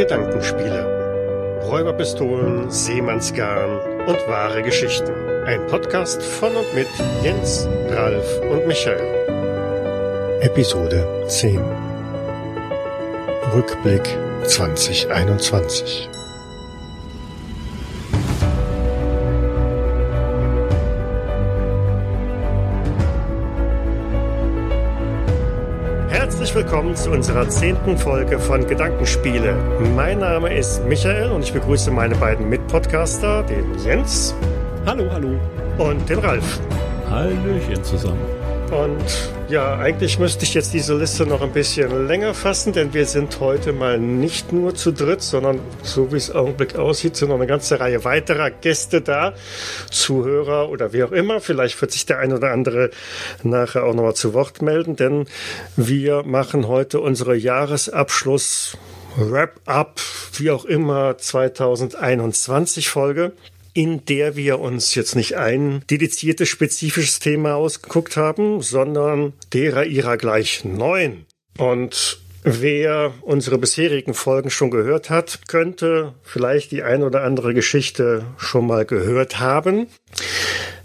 Gedankenspiele. Räuberpistolen, Seemannsgarn und wahre Geschichten. Ein Podcast von und mit Jens, Ralf und Michael. Episode 10. Rückblick 2021. willkommen zu unserer zehnten Folge von Gedankenspiele. Mein Name ist Michael und ich begrüße meine beiden Mitpodcaster, den Jens. Hallo, hallo. Und den Ralf. Hallöchen zusammen. Und ja, eigentlich müsste ich jetzt diese Liste noch ein bisschen länger fassen, denn wir sind heute mal nicht nur zu dritt, sondern so wie es im Augenblick aussieht, sind noch eine ganze Reihe weiterer Gäste da, Zuhörer oder wie auch immer. Vielleicht wird sich der ein oder andere nachher auch nochmal zu Wort melden, denn wir machen heute unsere Jahresabschluss Wrap-up, wie auch immer, 2021 Folge in der wir uns jetzt nicht ein dediziertes, spezifisches Thema ausgeguckt haben, sondern derer ihrer gleich neun. Und Wer unsere bisherigen Folgen schon gehört hat, könnte vielleicht die ein oder andere Geschichte schon mal gehört haben.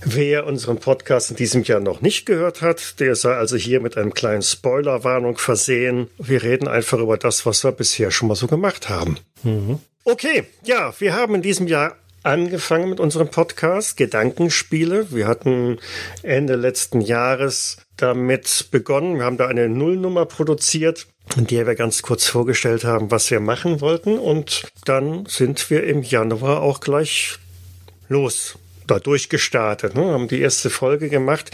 Wer unseren Podcast in diesem Jahr noch nicht gehört hat, der sei also hier mit einem kleinen Spoilerwarnung versehen. Wir reden einfach über das, was wir bisher schon mal so gemacht haben. Mhm. Okay, ja, wir haben in diesem Jahr angefangen mit unserem Podcast Gedankenspiele. Wir hatten Ende letzten Jahres damit begonnen. Wir haben da eine Nullnummer produziert, in der wir ganz kurz vorgestellt haben, was wir machen wollten. Und dann sind wir im Januar auch gleich los da durchgestartet, ne, haben die erste Folge gemacht,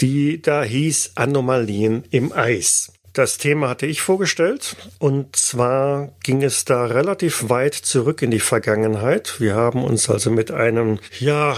die da hieß Anomalien im Eis. Das Thema hatte ich vorgestellt und zwar ging es da relativ weit zurück in die Vergangenheit. Wir haben uns also mit einem, ja,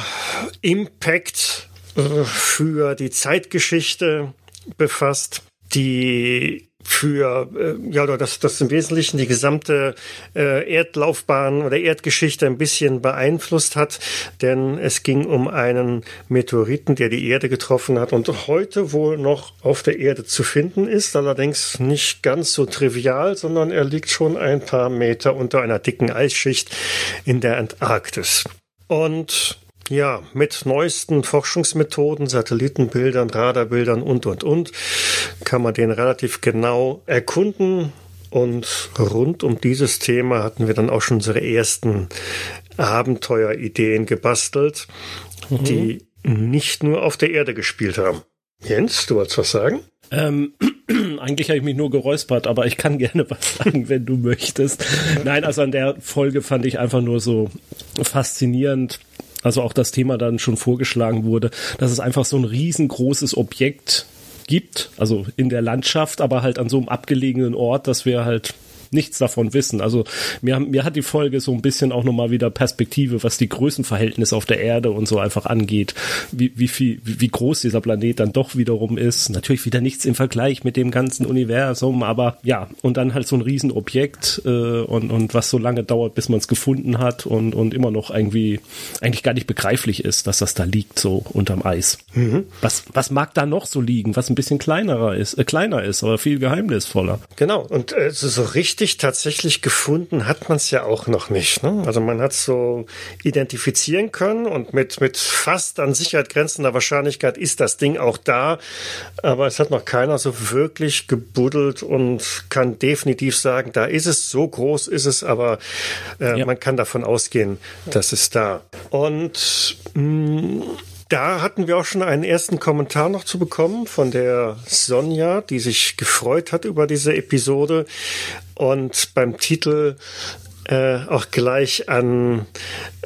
Impact äh, für die Zeitgeschichte befasst, die für äh, ja das das im Wesentlichen die gesamte äh, Erdlaufbahn oder Erdgeschichte ein bisschen beeinflusst hat, denn es ging um einen Meteoriten, der die Erde getroffen hat und heute wohl noch auf der Erde zu finden ist, allerdings nicht ganz so trivial, sondern er liegt schon ein paar Meter unter einer dicken Eisschicht in der Antarktis. Und ja, mit neuesten Forschungsmethoden, Satellitenbildern, Radarbildern und, und, und, kann man den relativ genau erkunden. Und rund um dieses Thema hatten wir dann auch schon unsere ersten Abenteuerideen gebastelt, mhm. die nicht nur auf der Erde gespielt haben. Jens, du wolltest was sagen? Ähm, eigentlich habe ich mich nur geräuspert, aber ich kann gerne was sagen, wenn du möchtest. Nein, also an der Folge fand ich einfach nur so faszinierend, also auch das Thema dann schon vorgeschlagen wurde, dass es einfach so ein riesengroßes Objekt gibt, also in der Landschaft, aber halt an so einem abgelegenen Ort, dass wir halt nichts davon wissen. Also mir, mir hat die Folge so ein bisschen auch nochmal wieder Perspektive, was die Größenverhältnisse auf der Erde und so einfach angeht, wie, wie viel, wie, wie groß dieser Planet dann doch wiederum ist. Natürlich wieder nichts im Vergleich mit dem ganzen Universum, aber ja, und dann halt so ein Riesenobjekt äh, und, und was so lange dauert, bis man es gefunden hat und, und immer noch irgendwie eigentlich gar nicht begreiflich ist, dass das da liegt, so unterm Eis. Mhm. Was, was mag da noch so liegen, was ein bisschen kleinerer ist, äh, kleiner ist, aber viel geheimnisvoller? Genau, und äh, so richtig richtig tatsächlich gefunden hat man es ja auch noch nicht. Ne? Also man hat so identifizieren können und mit, mit fast an Sicherheit grenzender Wahrscheinlichkeit ist das Ding auch da. Aber es hat noch keiner so wirklich gebuddelt und kann definitiv sagen, da ist es, so groß ist es, aber äh, ja. man kann davon ausgehen, dass es da. Und mh, mm, da hatten wir auch schon einen ersten Kommentar noch zu bekommen von der Sonja, die sich gefreut hat über diese Episode und beim Titel äh, auch gleich an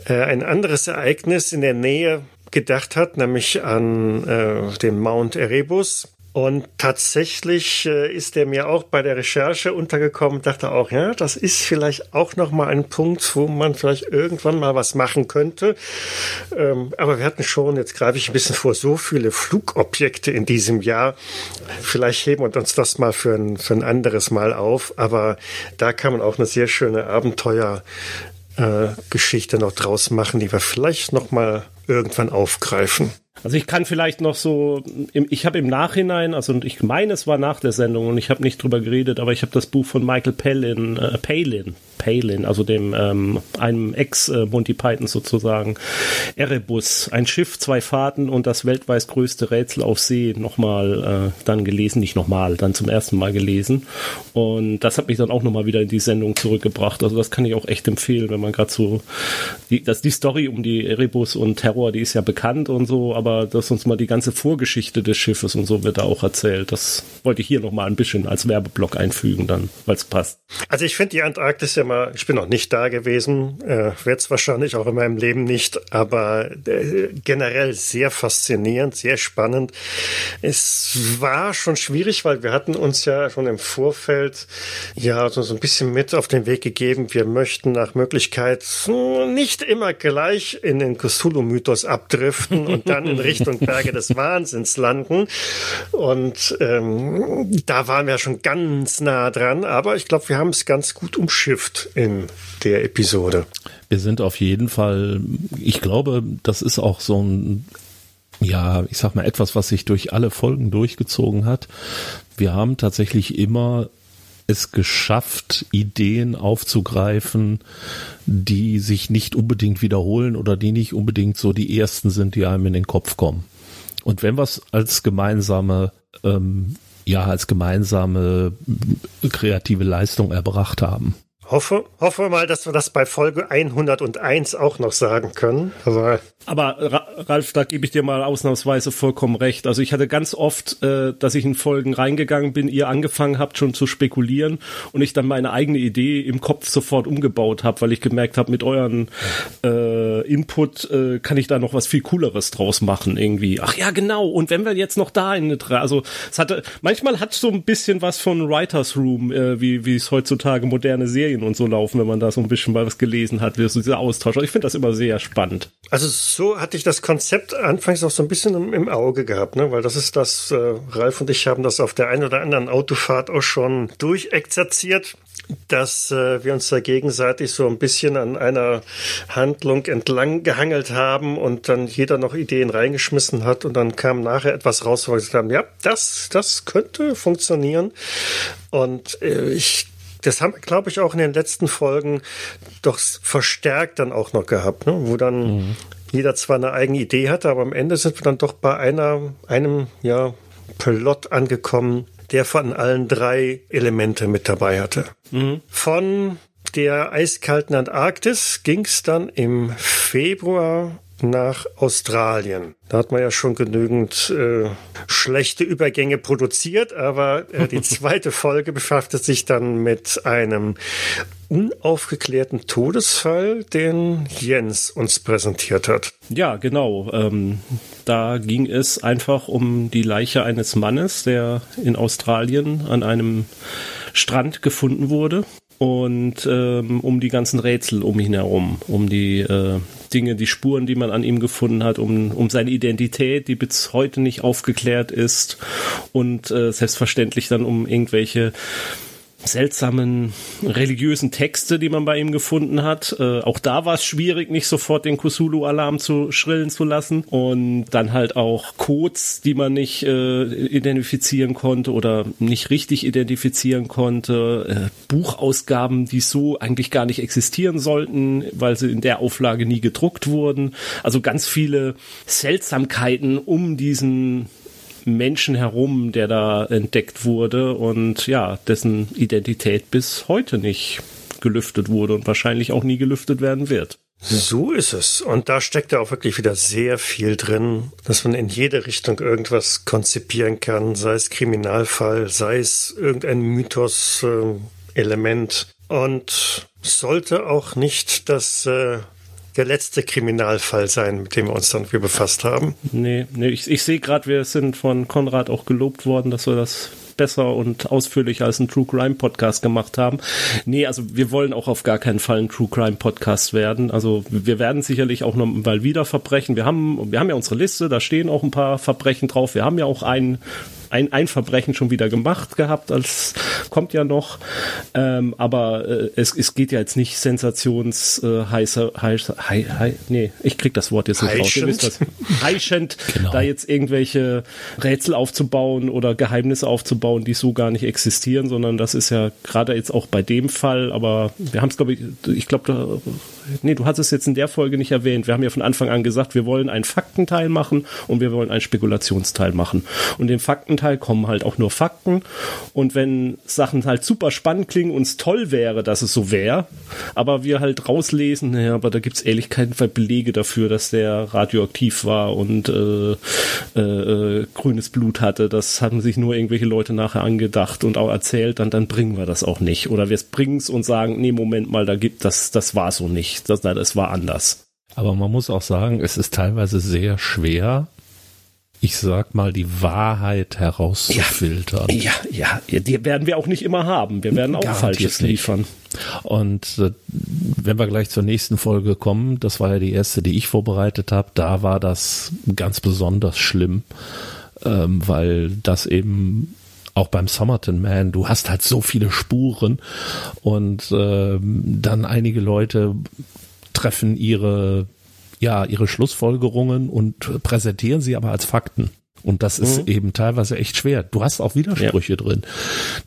äh, ein anderes Ereignis in der Nähe gedacht hat, nämlich an äh, den Mount Erebus. Und tatsächlich äh, ist er mir auch bei der Recherche untergekommen, dachte auch, ja, das ist vielleicht auch noch mal ein Punkt, wo man vielleicht irgendwann mal was machen könnte. Ähm, aber wir hatten schon, jetzt greife ich ein bisschen vor, so viele Flugobjekte in diesem Jahr. Vielleicht heben wir uns das mal für ein, für ein anderes Mal auf. Aber da kann man auch eine sehr schöne Abenteuergeschichte äh, noch draus machen, die wir vielleicht noch mal irgendwann aufgreifen. Also ich kann vielleicht noch so, ich habe im Nachhinein, also ich meine, es war nach der Sendung und ich habe nicht drüber geredet, aber ich habe das Buch von Michael Palin, äh, Palin, Palin, also dem ähm, einem Ex-Monty Python sozusagen, Erebus, ein Schiff, zwei Fahrten und das weltweit größte Rätsel auf See nochmal äh, dann gelesen, nicht nochmal, dann zum ersten Mal gelesen und das hat mich dann auch nochmal wieder in die Sendung zurückgebracht. Also das kann ich auch echt empfehlen, wenn man gerade so, die, das, die Story um die Erebus und Terror, die ist ja bekannt und so, aber dass uns mal die ganze Vorgeschichte des Schiffes und so wird da auch erzählt. Das wollte ich hier noch mal ein bisschen als Werbeblock einfügen, dann, weil es passt. Also ich finde die Antarktis ja mal, ich bin noch nicht da gewesen, äh, werde es wahrscheinlich auch in meinem Leben nicht, aber äh, generell sehr faszinierend, sehr spannend. Es war schon schwierig, weil wir hatten uns ja schon im Vorfeld ja so, so ein bisschen mit auf den Weg gegeben. Wir möchten nach Möglichkeit hm, nicht immer gleich in den Cthulhu-Mythos abdriften und dann in Richtung Berge des Wahnsinns landen. Und ähm, da waren wir schon ganz nah dran, aber ich glaube, wir haben es ganz gut umschifft in der Episode. Wir sind auf jeden Fall, ich glaube, das ist auch so ein ja, ich sag mal etwas, was sich durch alle Folgen durchgezogen hat. Wir haben tatsächlich immer es geschafft, Ideen aufzugreifen, die sich nicht unbedingt wiederholen oder die nicht unbedingt so die ersten sind, die einem in den Kopf kommen. Und wenn wir es als gemeinsame, ähm, ja, als gemeinsame kreative Leistung erbracht haben, Hoffe, hoffe mal, dass wir das bei Folge 101 auch noch sagen können. Aber, Aber Ralf, da gebe ich dir mal ausnahmsweise vollkommen recht. Also ich hatte ganz oft, äh, dass ich in Folgen reingegangen bin, ihr angefangen habt schon zu spekulieren und ich dann meine eigene Idee im Kopf sofort umgebaut habe, weil ich gemerkt habe, mit euren äh, Input äh, kann ich da noch was viel Cooleres draus machen irgendwie. Ach ja, genau. Und wenn wir jetzt noch da in eine, also es hatte, manchmal hat so ein bisschen was von Writers Room, äh, wie wie es heutzutage moderne Serien Serien und so laufen, wenn man da so ein bisschen mal was gelesen hat, wie so dieser Austausch. Ich finde das immer sehr spannend. Also so hatte ich das Konzept anfangs auch so ein bisschen im, im Auge gehabt, ne? weil das ist das, äh, Ralf und ich haben das auf der einen oder anderen Autofahrt auch schon durchexerziert dass äh, wir uns da gegenseitig so ein bisschen an einer Handlung entlang gehangelt haben und dann jeder noch Ideen reingeschmissen hat und dann kam nachher etwas raus, wo wir gesagt haben, ja, das, das könnte funktionieren. Und äh, ich das haben wir, glaube ich, auch in den letzten Folgen doch verstärkt dann auch noch gehabt, ne? wo dann mhm. jeder zwar eine eigene Idee hatte, aber am Ende sind wir dann doch bei einer, einem, ja, Plot angekommen, der von allen drei Elemente mit dabei hatte. Mhm. Von der eiskalten Antarktis ging es dann im Februar nach Australien. Da hat man ja schon genügend äh, schlechte Übergänge produziert, aber äh, die zweite Folge befasste sich dann mit einem unaufgeklärten Todesfall, den Jens uns präsentiert hat. Ja, genau. Ähm, da ging es einfach um die Leiche eines Mannes, der in Australien an einem Strand gefunden wurde und ähm, um die ganzen Rätsel um ihn herum, um die äh, Dinge, die Spuren, die man an ihm gefunden hat, um, um seine Identität, die bis heute nicht aufgeklärt ist und äh, selbstverständlich dann um irgendwelche seltsamen religiösen Texte, die man bei ihm gefunden hat. Äh, auch da war es schwierig, nicht sofort den Kusulu-Alarm zu schrillen zu lassen. Und dann halt auch Codes, die man nicht äh, identifizieren konnte oder nicht richtig identifizieren konnte. Äh, Buchausgaben, die so eigentlich gar nicht existieren sollten, weil sie in der Auflage nie gedruckt wurden. Also ganz viele Seltsamkeiten um diesen Menschen herum, der da entdeckt wurde und ja, dessen Identität bis heute nicht gelüftet wurde und wahrscheinlich auch nie gelüftet werden wird. So ist es. Und da steckt ja auch wirklich wieder sehr viel drin, dass man in jede Richtung irgendwas konzipieren kann, sei es Kriminalfall, sei es irgendein Mythos-Element. Äh, und sollte auch nicht das äh, der letzte Kriminalfall sein, mit dem wir uns dann wir befasst haben. Nee, nee ich, ich sehe gerade, wir sind von Konrad auch gelobt worden, dass wir das besser und ausführlicher als ein True Crime Podcast gemacht haben. Nee, also wir wollen auch auf gar keinen Fall ein True Crime Podcast werden. Also wir werden sicherlich auch noch mal wieder Verbrechen. Wir haben, wir haben ja unsere Liste, da stehen auch ein paar Verbrechen drauf. Wir haben ja auch einen ein, ein Verbrechen schon wieder gemacht gehabt als kommt ja noch. Ähm, aber äh, es, es geht ja jetzt nicht sensations äh, heißer, heißer, hei, hei, nee, ich krieg das Wort jetzt nicht Heischend. raus. Heischend, Genau. da jetzt irgendwelche Rätsel aufzubauen oder Geheimnisse aufzubauen, die so gar nicht existieren, sondern das ist ja gerade jetzt auch bei dem Fall, aber wir haben es, glaube ich, ich glaube, nee, du hast es jetzt in der Folge nicht erwähnt. Wir haben ja von Anfang an gesagt, wir wollen einen Faktenteil machen und wir wollen einen Spekulationsteil machen. Und im Faktenteil kommen halt auch nur Fakten. Und wenn Sachen halt super spannend klingen und es toll wäre, dass es so wäre, aber wir halt rauslesen, naja, aber da gibt's ehrlich keine Belege dafür, dass der radioaktiv war und äh, äh, äh, grünes Blut hatte. Das haben sich nur irgendwelche Leute nachher angedacht und auch erzählt, dann, dann bringen wir das auch nicht. Oder wir bringen's und sagen, nee, Moment mal, da gibt das, das war so nicht. Das, nein, das war anders. Aber man muss auch sagen, es ist teilweise sehr schwer, ich sag mal, die Wahrheit herauszufiltern. Ja, ja, die werden wir auch nicht immer haben. Wir werden auch Garantiert Falsches nicht. liefern. Und äh, wenn wir gleich zur nächsten Folge kommen, das war ja die erste, die ich vorbereitet habe, da war das ganz besonders schlimm, ähm, weil das eben auch beim Somerton Man, du hast halt so viele Spuren und ähm, dann einige Leute treffen ihre ja ihre Schlussfolgerungen und präsentieren sie aber als Fakten. Und das ist eben teilweise echt schwer. Du hast auch Widersprüche drin.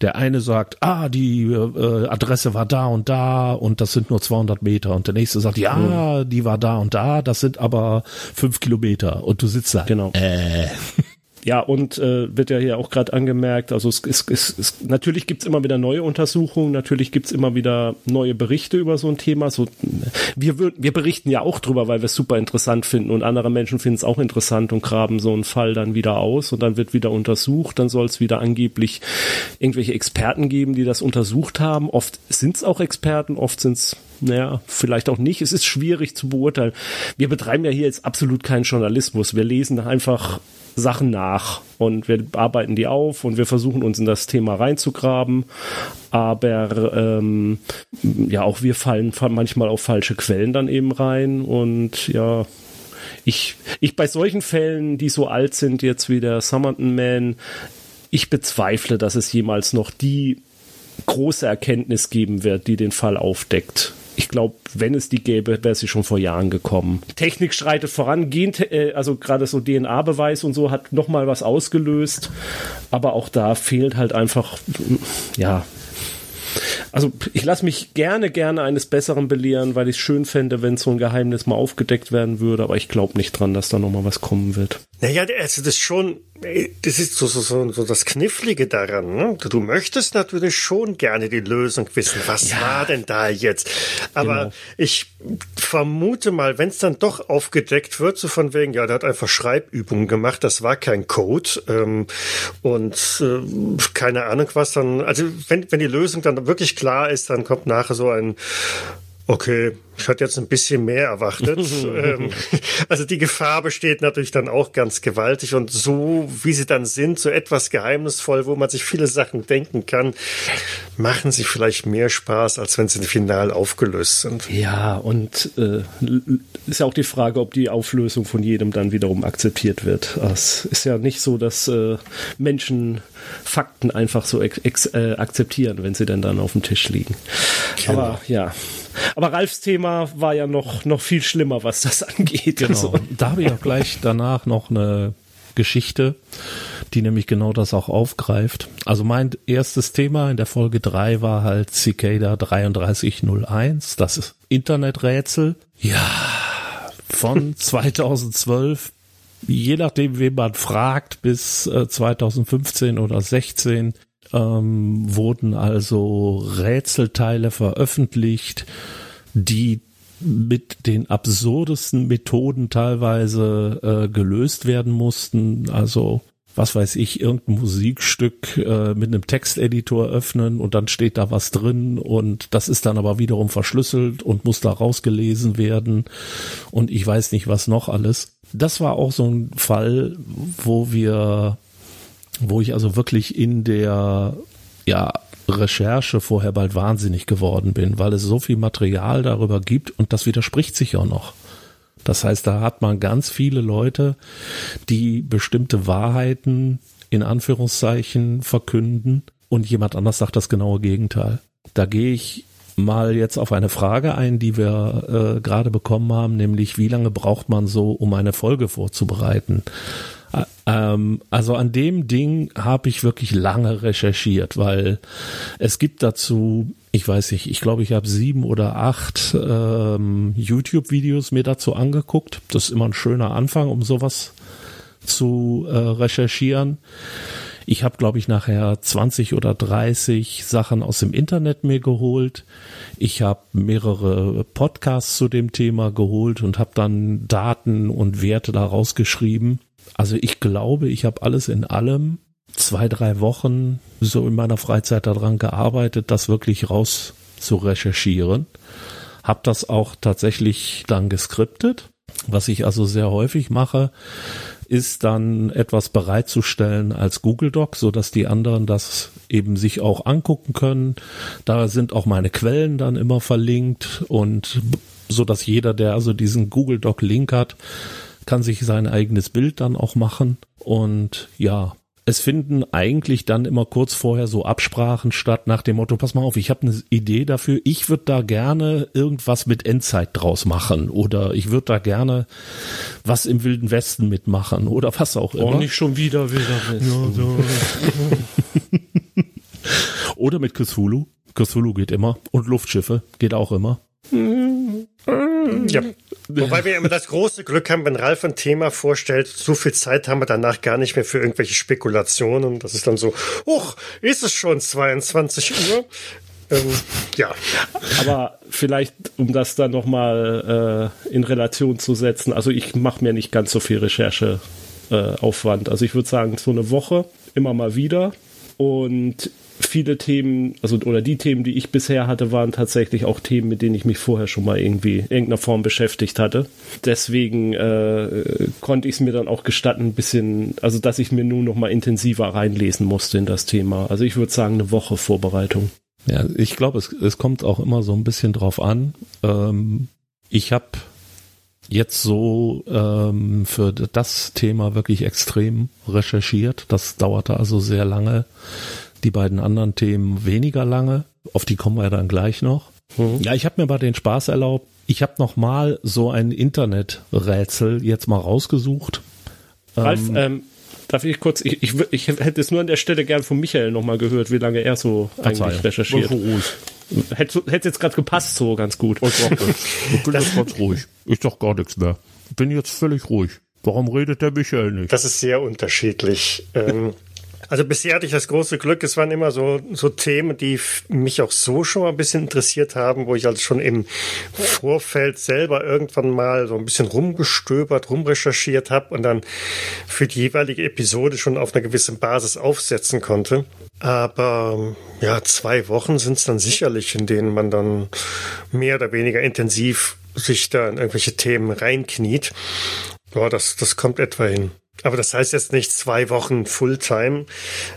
Der eine sagt, ah, die äh, Adresse war da und da und das sind nur 200 Meter. Und der nächste sagt, ja, die war da und da, das sind aber fünf Kilometer. Und du sitzt da. Genau. Äh, Ja, und äh, wird ja hier auch gerade angemerkt, also es, es, es, es natürlich gibt's immer wieder neue Untersuchungen, natürlich gibt's immer wieder neue Berichte über so ein Thema. So, wir, wir berichten ja auch drüber, weil wir es super interessant finden und andere Menschen finden es auch interessant und graben so einen Fall dann wieder aus und dann wird wieder untersucht, dann soll es wieder angeblich irgendwelche Experten geben, die das untersucht haben. Oft sind's auch Experten, oft sind's naja, vielleicht auch nicht. Es ist schwierig zu beurteilen. Wir betreiben ja hier jetzt absolut keinen Journalismus. Wir lesen einfach Sachen nach und wir arbeiten die auf und wir versuchen uns in das Thema reinzugraben. Aber ähm, ja, auch wir fallen fa- manchmal auf falsche Quellen dann eben rein und ja, ich, ich bei solchen Fällen, die so alt sind jetzt wie der Summerton Man, ich bezweifle, dass es jemals noch die große Erkenntnis geben wird, die den Fall aufdeckt. Ich glaube, wenn es die gäbe, wäre sie schon vor Jahren gekommen. Technik schreitet voran, Gen äh, also gerade so DNA-Beweis und so hat noch mal was ausgelöst, aber auch da fehlt halt einfach, ja. Also ich lasse mich gerne, gerne eines Besseren belehren, weil ich es schön fände, wenn so ein Geheimnis mal aufgedeckt werden würde, aber ich glaube nicht dran, dass da noch mal was kommen wird. Naja, also das schon, das ist so, so, so, so das Knifflige daran. Ne? Du möchtest natürlich schon gerne die Lösung wissen. Was Ja. war denn da jetzt? Aber Genau. ich vermute mal, wenn es dann doch aufgedeckt wird, so von wegen, ja, der hat einfach Schreibübungen gemacht, das war kein Code ähm, und äh, keine Ahnung was dann. Also wenn, wenn die Lösung dann wirklich klar ist, dann kommt nachher so ein Okay, ich hatte jetzt ein bisschen mehr erwartet. ähm, also die Gefahr besteht natürlich dann auch ganz gewaltig und so wie sie dann sind, so etwas geheimnisvoll, wo man sich viele Sachen denken kann, machen sie vielleicht mehr Spaß, als wenn sie final aufgelöst sind. Ja, und äh, ist ja auch die Frage, ob die Auflösung von jedem dann wiederum akzeptiert wird. Es ist ja nicht so, dass äh, Menschen Fakten einfach so äh, akzeptieren, wenn sie denn dann auf dem Tisch liegen. Aber ja. Aber Ralfs Thema war ja noch, noch viel schlimmer, was das angeht. Genau. Also, Da habe ich auch gleich danach noch eine Geschichte, die nämlich genau das auch aufgreift. Also mein erstes Thema in der Folge 3 war halt Cicada 3301, das ist Interneträtsel. Ja, von 2012 je nachdem, wen man fragt, bis äh, 2015 oder 16 ähm, wurden also Rätselteile veröffentlicht, die mit den absurdesten Methoden teilweise äh, gelöst werden mussten. Also was weiß ich, irgendein Musikstück äh, mit einem Texteditor öffnen und dann steht da was drin und das ist dann aber wiederum verschlüsselt und muss da rausgelesen werden und ich weiß nicht was noch alles. Das war auch so ein Fall, wo wir, wo ich also wirklich in der, ja, Recherche vorher bald wahnsinnig geworden bin, weil es so viel Material darüber gibt und das widerspricht sich auch noch. Das heißt, da hat man ganz viele Leute, die bestimmte Wahrheiten in Anführungszeichen verkünden und jemand anders sagt das genaue Gegenteil. Da gehe ich mal jetzt auf eine Frage ein, die wir äh, gerade bekommen haben, nämlich wie lange braucht man so, um eine Folge vorzubereiten? Ähm, also an dem Ding habe ich wirklich lange recherchiert, weil es gibt dazu, ich weiß nicht, ich glaube, ich habe sieben oder acht ähm, YouTube-Videos mir dazu angeguckt. Das ist immer ein schöner Anfang, um sowas zu äh, recherchieren. Ich habe, glaube ich, nachher 20 oder 30 Sachen aus dem Internet mir geholt. Ich habe mehrere Podcasts zu dem Thema geholt und habe dann Daten und Werte da rausgeschrieben. Also ich glaube, ich habe alles in allem zwei, drei Wochen so in meiner Freizeit daran gearbeitet, das wirklich raus zu recherchieren. Hab das auch tatsächlich dann geskriptet, was ich also sehr häufig mache ist dann etwas bereitzustellen als Google Doc, so dass die anderen das eben sich auch angucken können. Da sind auch meine Quellen dann immer verlinkt und so dass jeder, der also diesen Google Doc Link hat, kann sich sein eigenes Bild dann auch machen. Und ja, es finden eigentlich dann immer kurz vorher so Absprachen statt nach dem Motto, pass mal auf, ich habe eine Idee dafür, ich würde da gerne irgendwas mit Endzeit draus machen oder ich würde da gerne was im Wilden Westen mitmachen oder was auch immer. Oh, nicht schon wieder Wilder Westen. oder mit Cthulhu. Cthulhu geht immer und Luftschiffe geht auch immer. Ja. Wobei wir immer das große Glück haben, wenn Ralf ein Thema vorstellt, so viel Zeit haben wir danach gar nicht mehr für irgendwelche Spekulationen. Das ist dann so, huch, ist es schon 22 Uhr? Ähm, ja. Aber vielleicht, um das dann nochmal äh, in Relation zu setzen, also ich mache mir nicht ganz so viel Rechercheaufwand. Äh, also ich würde sagen, so eine Woche immer mal wieder. Und viele Themen, also oder die Themen, die ich bisher hatte, waren tatsächlich auch Themen, mit denen ich mich vorher schon mal irgendwie in irgendeiner Form beschäftigt hatte. Deswegen äh, konnte ich es mir dann auch gestatten, ein bisschen, also dass ich mir nun noch mal intensiver reinlesen musste in das Thema. Also ich würde sagen, eine Woche Vorbereitung. Ja, ich glaube, es, es kommt auch immer so ein bisschen drauf an. Ähm, ich habe jetzt so ähm, für das Thema wirklich extrem recherchiert. Das dauerte also sehr lange die beiden anderen Themen weniger lange. Auf die kommen wir dann gleich noch. Mhm. Ja, ich habe mir mal den Spaß erlaubt. Ich habe noch mal so ein Interneträtsel jetzt mal rausgesucht. Ralf, ähm, ähm, darf ich kurz, ich, ich, ich, hätte es nur an der Stelle gern von Michael noch mal gehört, wie lange er so eigentlich recherchiert. Hätte, hätte jetzt gerade gepasst, so ganz gut. Ich, ich bin jetzt ganz ruhig. Ich sag gar nichts mehr. Ich bin jetzt völlig ruhig. Warum redet der Michael nicht? Das ist sehr unterschiedlich. ähm, also bisher hatte ich das große Glück, es waren immer so, so Themen, die mich auch so schon mal ein bisschen interessiert haben, wo ich also schon im Vorfeld selber irgendwann mal so ein bisschen rumgestöbert, rumrecherchiert habe und dann für die jeweilige Episode schon auf einer gewissen Basis aufsetzen konnte. Aber ja, zwei Wochen sind es dann sicherlich, in denen man dann mehr oder weniger intensiv sich da in irgendwelche Themen reinkniet. Ja, das, das kommt etwa hin. Aber das heißt jetzt nicht zwei Wochen Fulltime,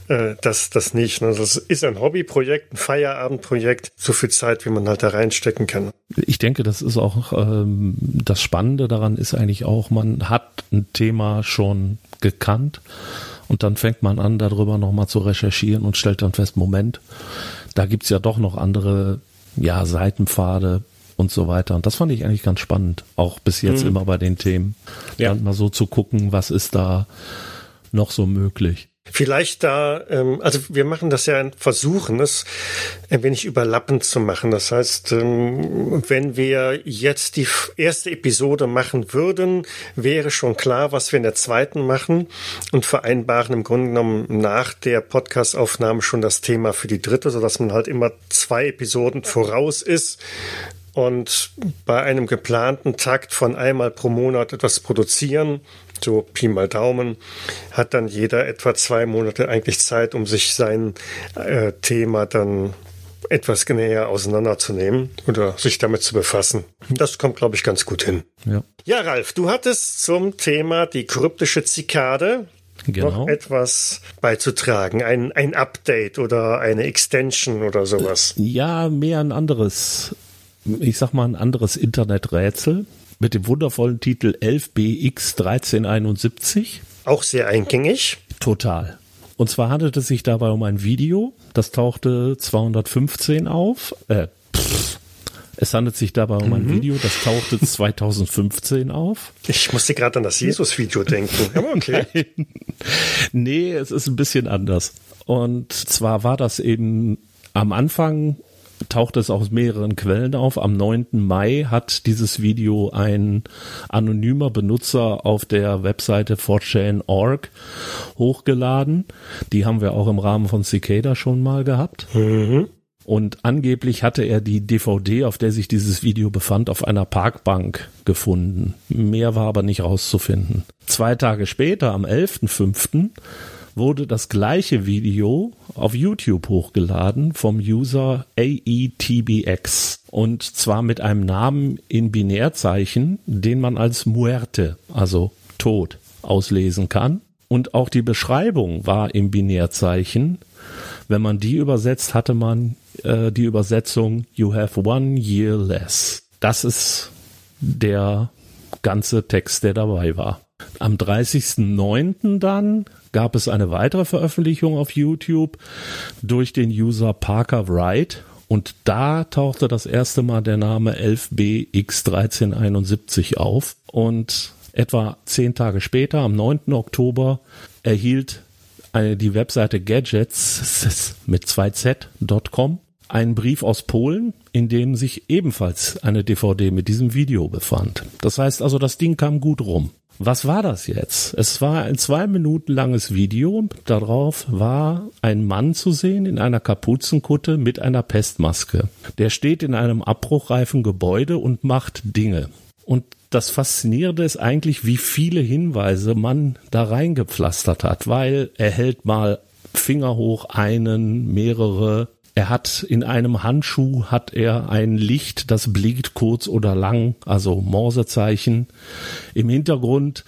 äh, das, das nicht. Ne? Das ist ein Hobbyprojekt, ein Feierabendprojekt, so viel Zeit, wie man halt da reinstecken kann. Ich denke, das ist auch ähm, das Spannende daran ist eigentlich auch, man hat ein Thema schon gekannt und dann fängt man an, darüber nochmal zu recherchieren und stellt dann fest, Moment, da gibt's ja doch noch andere ja, Seitenpfade, und so weiter. Und das fand ich eigentlich ganz spannend, auch bis jetzt mhm. immer bei den Themen. Ja. Dann mal so zu gucken, was ist da noch so möglich. Vielleicht da, ähm, also wir machen das ja, versuchen es ein wenig überlappend zu machen. Das heißt, ähm, wenn wir jetzt die erste Episode machen würden, wäre schon klar, was wir in der zweiten machen und vereinbaren im Grunde genommen nach der Podcastaufnahme schon das Thema für die dritte, sodass man halt immer zwei Episoden voraus ist und bei einem geplanten Takt von einmal pro Monat etwas produzieren, so Pi mal Daumen, hat dann jeder etwa zwei Monate eigentlich Zeit, um sich sein äh, Thema dann etwas näher auseinanderzunehmen oder sich damit zu befassen. Das kommt, glaube ich, ganz gut hin. Ja. ja, Ralf, du hattest zum Thema die kryptische Zikade genau. noch etwas beizutragen. Ein, ein Update oder eine Extension oder sowas. Ja, mehr ein anderes ich sag mal, ein anderes Interneträtsel mit dem wundervollen Titel 11BX1371. Auch sehr eingängig. Total. Und zwar handelt es sich dabei um ein Video, Das tauchte 215 auf. Äh, pff, es handelt sich dabei um ein mhm. Video, das tauchte 2015 auf. Ich musste gerade an das Jesus-Video denken. Aber okay. Nein. Nee, es ist ein bisschen anders. Und zwar war das eben am Anfang taucht es aus mehreren Quellen auf. Am 9. Mai hat dieses Video ein anonymer Benutzer auf der Webseite 4chan.org hochgeladen. Die haben wir auch im Rahmen von Cicada schon mal gehabt. Mhm. Und angeblich hatte er die DVD, auf der sich dieses Video befand, auf einer Parkbank gefunden. Mehr war aber nicht rauszufinden. Zwei Tage später, am 11.05., wurde das gleiche Video auf YouTube hochgeladen vom User AETBX. Und zwar mit einem Namen in Binärzeichen, den man als Muerte, also Tod, auslesen kann. Und auch die Beschreibung war im Binärzeichen. Wenn man die übersetzt, hatte man äh, die Übersetzung You have one year less. Das ist der ganze Text, der dabei war. Am 30.09. dann gab es eine weitere Veröffentlichung auf YouTube durch den User Parker Wright und da tauchte das erste Mal der Name 11BX1371 auf und etwa zehn Tage später, am 9. Oktober, erhielt die Webseite Gadgets mit 2z.com einen Brief aus Polen, in dem sich ebenfalls eine DVD mit diesem Video befand. Das heißt also, das Ding kam gut rum. Was war das jetzt? Es war ein zwei Minuten langes Video. Darauf war ein Mann zu sehen in einer Kapuzenkutte mit einer Pestmaske. Der steht in einem abbruchreifen Gebäude und macht Dinge. Und das Faszinierende ist eigentlich, wie viele Hinweise man da reingepflastert hat, weil er hält mal Finger hoch einen, mehrere, er hat in einem Handschuh hat er ein Licht, das blinkt kurz oder lang, also Morsezeichen. Im Hintergrund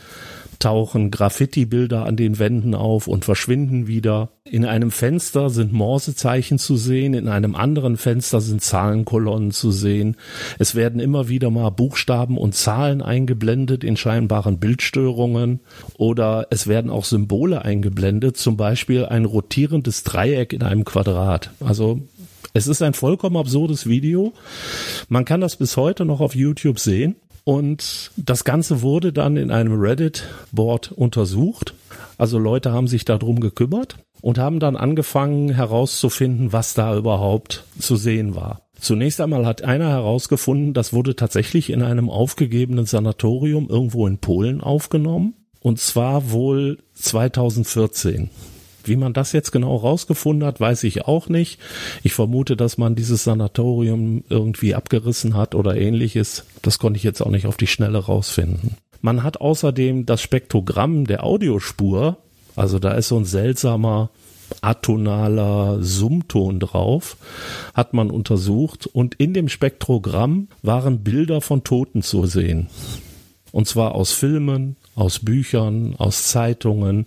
tauchen Graffiti-Bilder an den Wänden auf und verschwinden wieder. In einem Fenster sind Morsezeichen zu sehen, in einem anderen Fenster sind Zahlenkolonnen zu sehen. Es werden immer wieder mal Buchstaben und Zahlen eingeblendet in scheinbaren Bildstörungen oder es werden auch Symbole eingeblendet, zum Beispiel ein rotierendes Dreieck in einem Quadrat. Also es ist ein vollkommen absurdes Video. Man kann das bis heute noch auf YouTube sehen. Und das Ganze wurde dann in einem Reddit-Board untersucht. Also Leute haben sich darum gekümmert und haben dann angefangen herauszufinden, was da überhaupt zu sehen war. Zunächst einmal hat einer herausgefunden, das wurde tatsächlich in einem aufgegebenen Sanatorium irgendwo in Polen aufgenommen. Und zwar wohl 2014. Wie man das jetzt genau rausgefunden hat, weiß ich auch nicht. Ich vermute, dass man dieses Sanatorium irgendwie abgerissen hat oder ähnliches. Das konnte ich jetzt auch nicht auf die Schnelle rausfinden. Man hat außerdem das Spektrogramm der Audiospur, also da ist so ein seltsamer atonaler Summton drauf, hat man untersucht und in dem Spektrogramm waren Bilder von Toten zu sehen. Und zwar aus Filmen, aus Büchern, aus Zeitungen,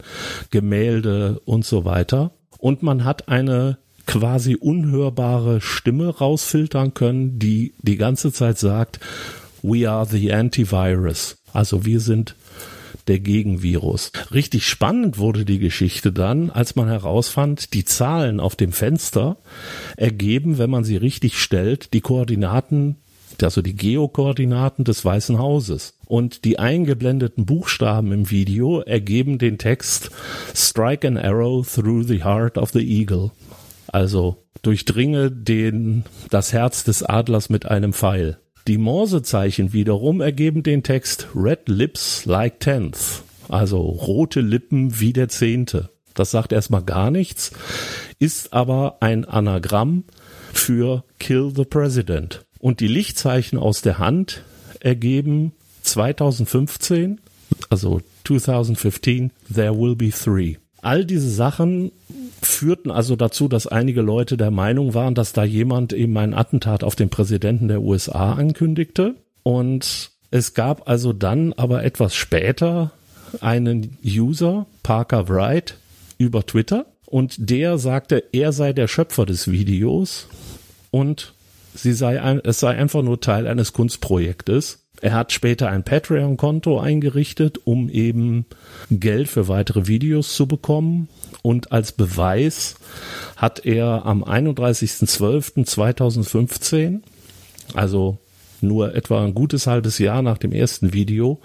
Gemälde und so weiter. Und man hat eine quasi unhörbare Stimme rausfiltern können, die die ganze Zeit sagt, we are the antivirus. Also wir sind der Gegenvirus. Richtig spannend wurde die Geschichte dann, als man herausfand, die Zahlen auf dem Fenster ergeben, wenn man sie richtig stellt, die Koordinaten also die Geokoordinaten des Weißen Hauses. Und die eingeblendeten Buchstaben im Video ergeben den Text Strike an arrow through the heart of the eagle. Also durchdringe den, das Herz des Adlers mit einem Pfeil. Die Morsezeichen wiederum ergeben den Text Red Lips like Tenth. Also rote Lippen wie der Zehnte. Das sagt erstmal gar nichts, ist aber ein Anagramm für Kill the President. Und die Lichtzeichen aus der Hand ergeben 2015, also 2015, There Will Be Three. All diese Sachen führten also dazu, dass einige Leute der Meinung waren, dass da jemand eben ein Attentat auf den Präsidenten der USA ankündigte. Und es gab also dann aber etwas später einen User, Parker Wright, über Twitter. Und der sagte, er sei der Schöpfer des Videos und sie sei ein, es sei einfach nur Teil eines Kunstprojektes. Er hat später ein Patreon-Konto eingerichtet, um eben Geld für weitere Videos zu bekommen. Und als Beweis hat er am 31.12.2015, also nur etwa ein gutes halbes Jahr nach dem ersten Video,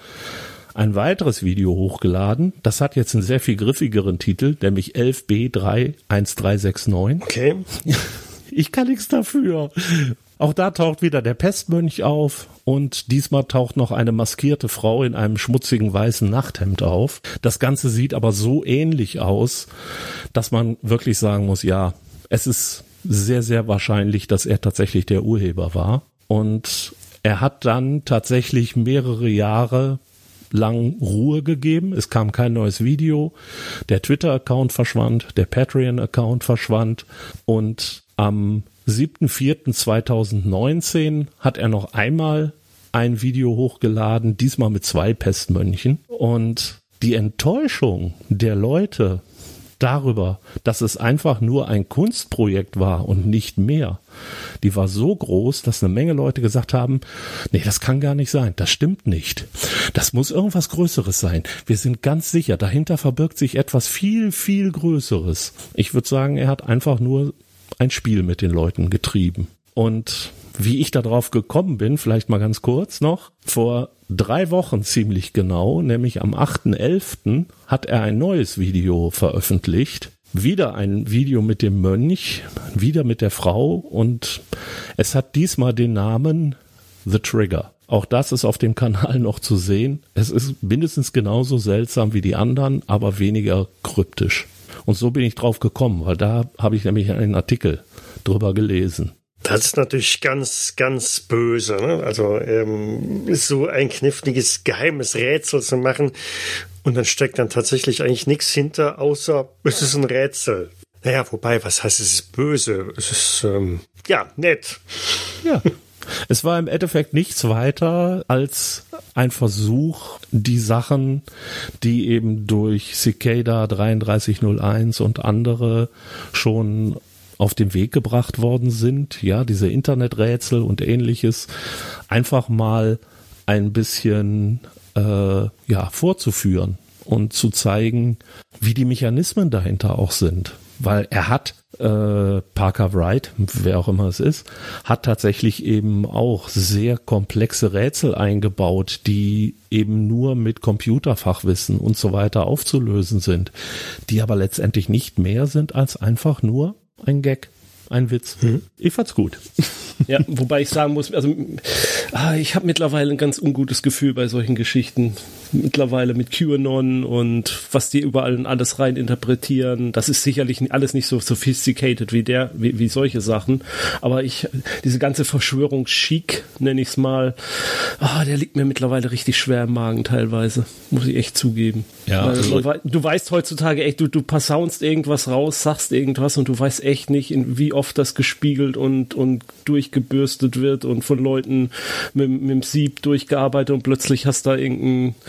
ein weiteres Video hochgeladen. Das hat jetzt einen sehr viel griffigeren Titel, nämlich 11b31369. Okay. Ich kann nichts dafür. Auch da taucht wieder der Pestmönch auf und diesmal taucht noch eine maskierte Frau in einem schmutzigen weißen Nachthemd auf. Das Ganze sieht aber so ähnlich aus, dass man wirklich sagen muss, ja, es ist sehr, sehr wahrscheinlich, dass er tatsächlich der Urheber war. Und er hat dann tatsächlich mehrere Jahre lang Ruhe gegeben. Es kam kein neues Video. Der Twitter-Account verschwand, der Patreon-Account verschwand und am 7.4.2019 hat er noch einmal ein Video hochgeladen, diesmal mit zwei Pestmönchen. Und die Enttäuschung der Leute darüber, dass es einfach nur ein Kunstprojekt war und nicht mehr, die war so groß, dass eine Menge Leute gesagt haben, nee, das kann gar nicht sein, das stimmt nicht. Das muss irgendwas Größeres sein. Wir sind ganz sicher, dahinter verbirgt sich etwas viel, viel Größeres. Ich würde sagen, er hat einfach nur ein Spiel mit den Leuten getrieben. Und wie ich darauf gekommen bin, vielleicht mal ganz kurz noch, vor drei Wochen ziemlich genau, nämlich am 8.11. hat er ein neues Video veröffentlicht. Wieder ein Video mit dem Mönch, wieder mit der Frau und es hat diesmal den Namen The Trigger. Auch das ist auf dem Kanal noch zu sehen. Es ist mindestens genauso seltsam wie die anderen, aber weniger kryptisch. Und so bin ich drauf gekommen, weil da habe ich nämlich einen Artikel drüber gelesen. Das ist natürlich ganz, ganz böse. Ne? Also ähm, so ein kniffliges, geheimes Rätsel zu machen und dann steckt dann tatsächlich eigentlich nichts hinter, außer es ist ein Rätsel. Naja, wobei, was heißt es ist böse? Es ist, ähm, ja, nett. Ja. Es war im Endeffekt nichts weiter als ein Versuch, die Sachen, die eben durch Cicada 3301 und andere schon auf den Weg gebracht worden sind, ja, diese Interneträtsel und ähnliches, einfach mal ein bisschen äh, ja vorzuführen und zu zeigen, wie die Mechanismen dahinter auch sind, weil er hat äh, Parker Wright, wer auch immer es ist, hat tatsächlich eben auch sehr komplexe Rätsel eingebaut, die eben nur mit Computerfachwissen und so weiter aufzulösen sind, die aber letztendlich nicht mehr sind als einfach nur ein Gag ein Witz. Mhm. Ich fand's gut. Ja, wobei ich sagen muss, also ah, ich habe mittlerweile ein ganz ungutes Gefühl bei solchen Geschichten. Mittlerweile mit QAnon und was die überall in alles rein interpretieren. Das ist sicherlich alles nicht so sophisticated wie der, wie, wie solche Sachen. Aber ich, diese ganze Verschwörungschic, nenne ich es mal, ah, der liegt mir mittlerweile richtig schwer im Magen teilweise. Muss ich echt zugeben. Ja, also, du weißt heutzutage echt, du, du passaunst irgendwas raus, sagst irgendwas und du weißt echt nicht, in wie oft das gespiegelt und, und durchgebürstet wird und von Leuten mit, mit dem Sieb durchgearbeitet und plötzlich hast da irgendein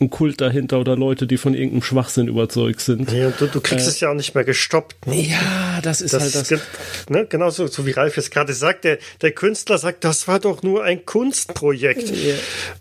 ein Kult dahinter oder Leute, die von irgendeinem Schwachsinn überzeugt sind. Nee, du, du kriegst äh, es ja auch nicht mehr gestoppt. Ne? Ja, das ist das halt das. Ne, genauso so wie Ralf jetzt gerade sagt, der, der Künstler sagt, das war doch nur ein Kunstprojekt. Ja.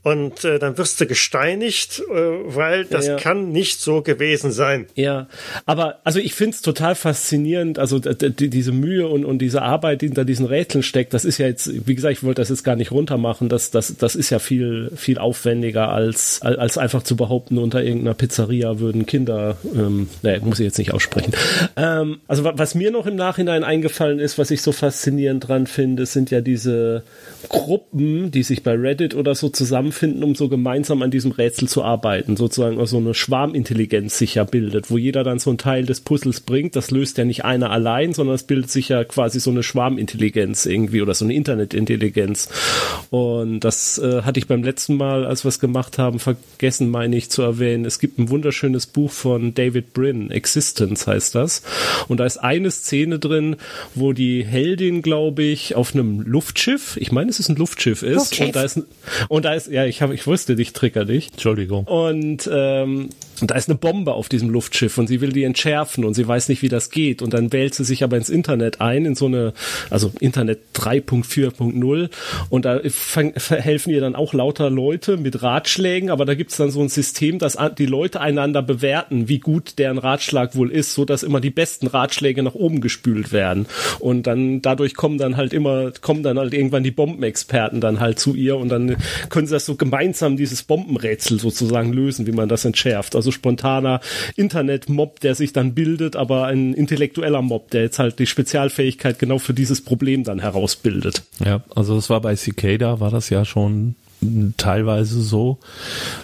Und äh, dann wirst du gesteinigt, äh, weil das ja. kann nicht so gewesen sein. Ja, aber also ich finde es total faszinierend, also die, diese Mühe und, und diese Arbeit, die hinter diesen Rätseln steckt, das ist ja jetzt, wie gesagt, ich wollte das jetzt gar nicht runtermachen, das, das, das ist ja viel, viel aufwendiger als, als einfach zu behaupten, unter irgendeiner Pizzeria würden Kinder, ähm, naja, muss ich jetzt nicht aussprechen. Ähm, also was mir noch im Nachhinein eingefallen ist, was ich so faszinierend dran finde, sind ja diese Gruppen, die sich bei Reddit oder so zusammenfinden, um so gemeinsam an diesem Rätsel zu arbeiten, sozusagen also eine Schwarmintelligenz sich ja bildet, wo jeder dann so einen Teil des Puzzles bringt. Das löst ja nicht einer allein, sondern es bildet sich ja quasi so eine Schwarmintelligenz irgendwie oder so eine Internetintelligenz. Und das äh, hatte ich beim letzten Mal, als wir es gemacht haben, vergessen, meine ich, zu erwähnen. Es gibt ein wunderschönes Buch von David Brin, Existence heißt das. Und da ist eine Szene drin, wo die Heldin, glaube ich, auf einem Luftschiff, ich meine, es ist ein Luftschiff ist, Luftschiff. und da ist, und da ist, ja, ich habe, ich wusste, dich trigger dich. Entschuldigung. Und ähm, Und da ist eine Bombe auf diesem Luftschiff und sie will die entschärfen und sie weiß nicht, wie das geht. Und dann wählt sie sich aber ins Internet ein, in so eine, also Internet 3.4.0 und da helfen ihr dann auch lauter Leute mit Ratschlägen, aber da gibt's dann so ein System, dass die Leute einander bewerten, wie gut deren Ratschlag wohl ist, so dass immer die besten Ratschläge nach oben gespült werden. Und dann dadurch kommen dann halt immer, kommen dann halt irgendwann die Bombenexperten dann halt zu ihr und dann können sie das so gemeinsam dieses Bombenrätsel sozusagen lösen, wie man das entschärft. Also spontaner Internet-Mob, der sich dann bildet, aber ein intellektueller Mob, der jetzt halt die Spezialfähigkeit genau für dieses Problem dann herausbildet. Ja, also das war bei Cicada, war das ja schon teilweise so.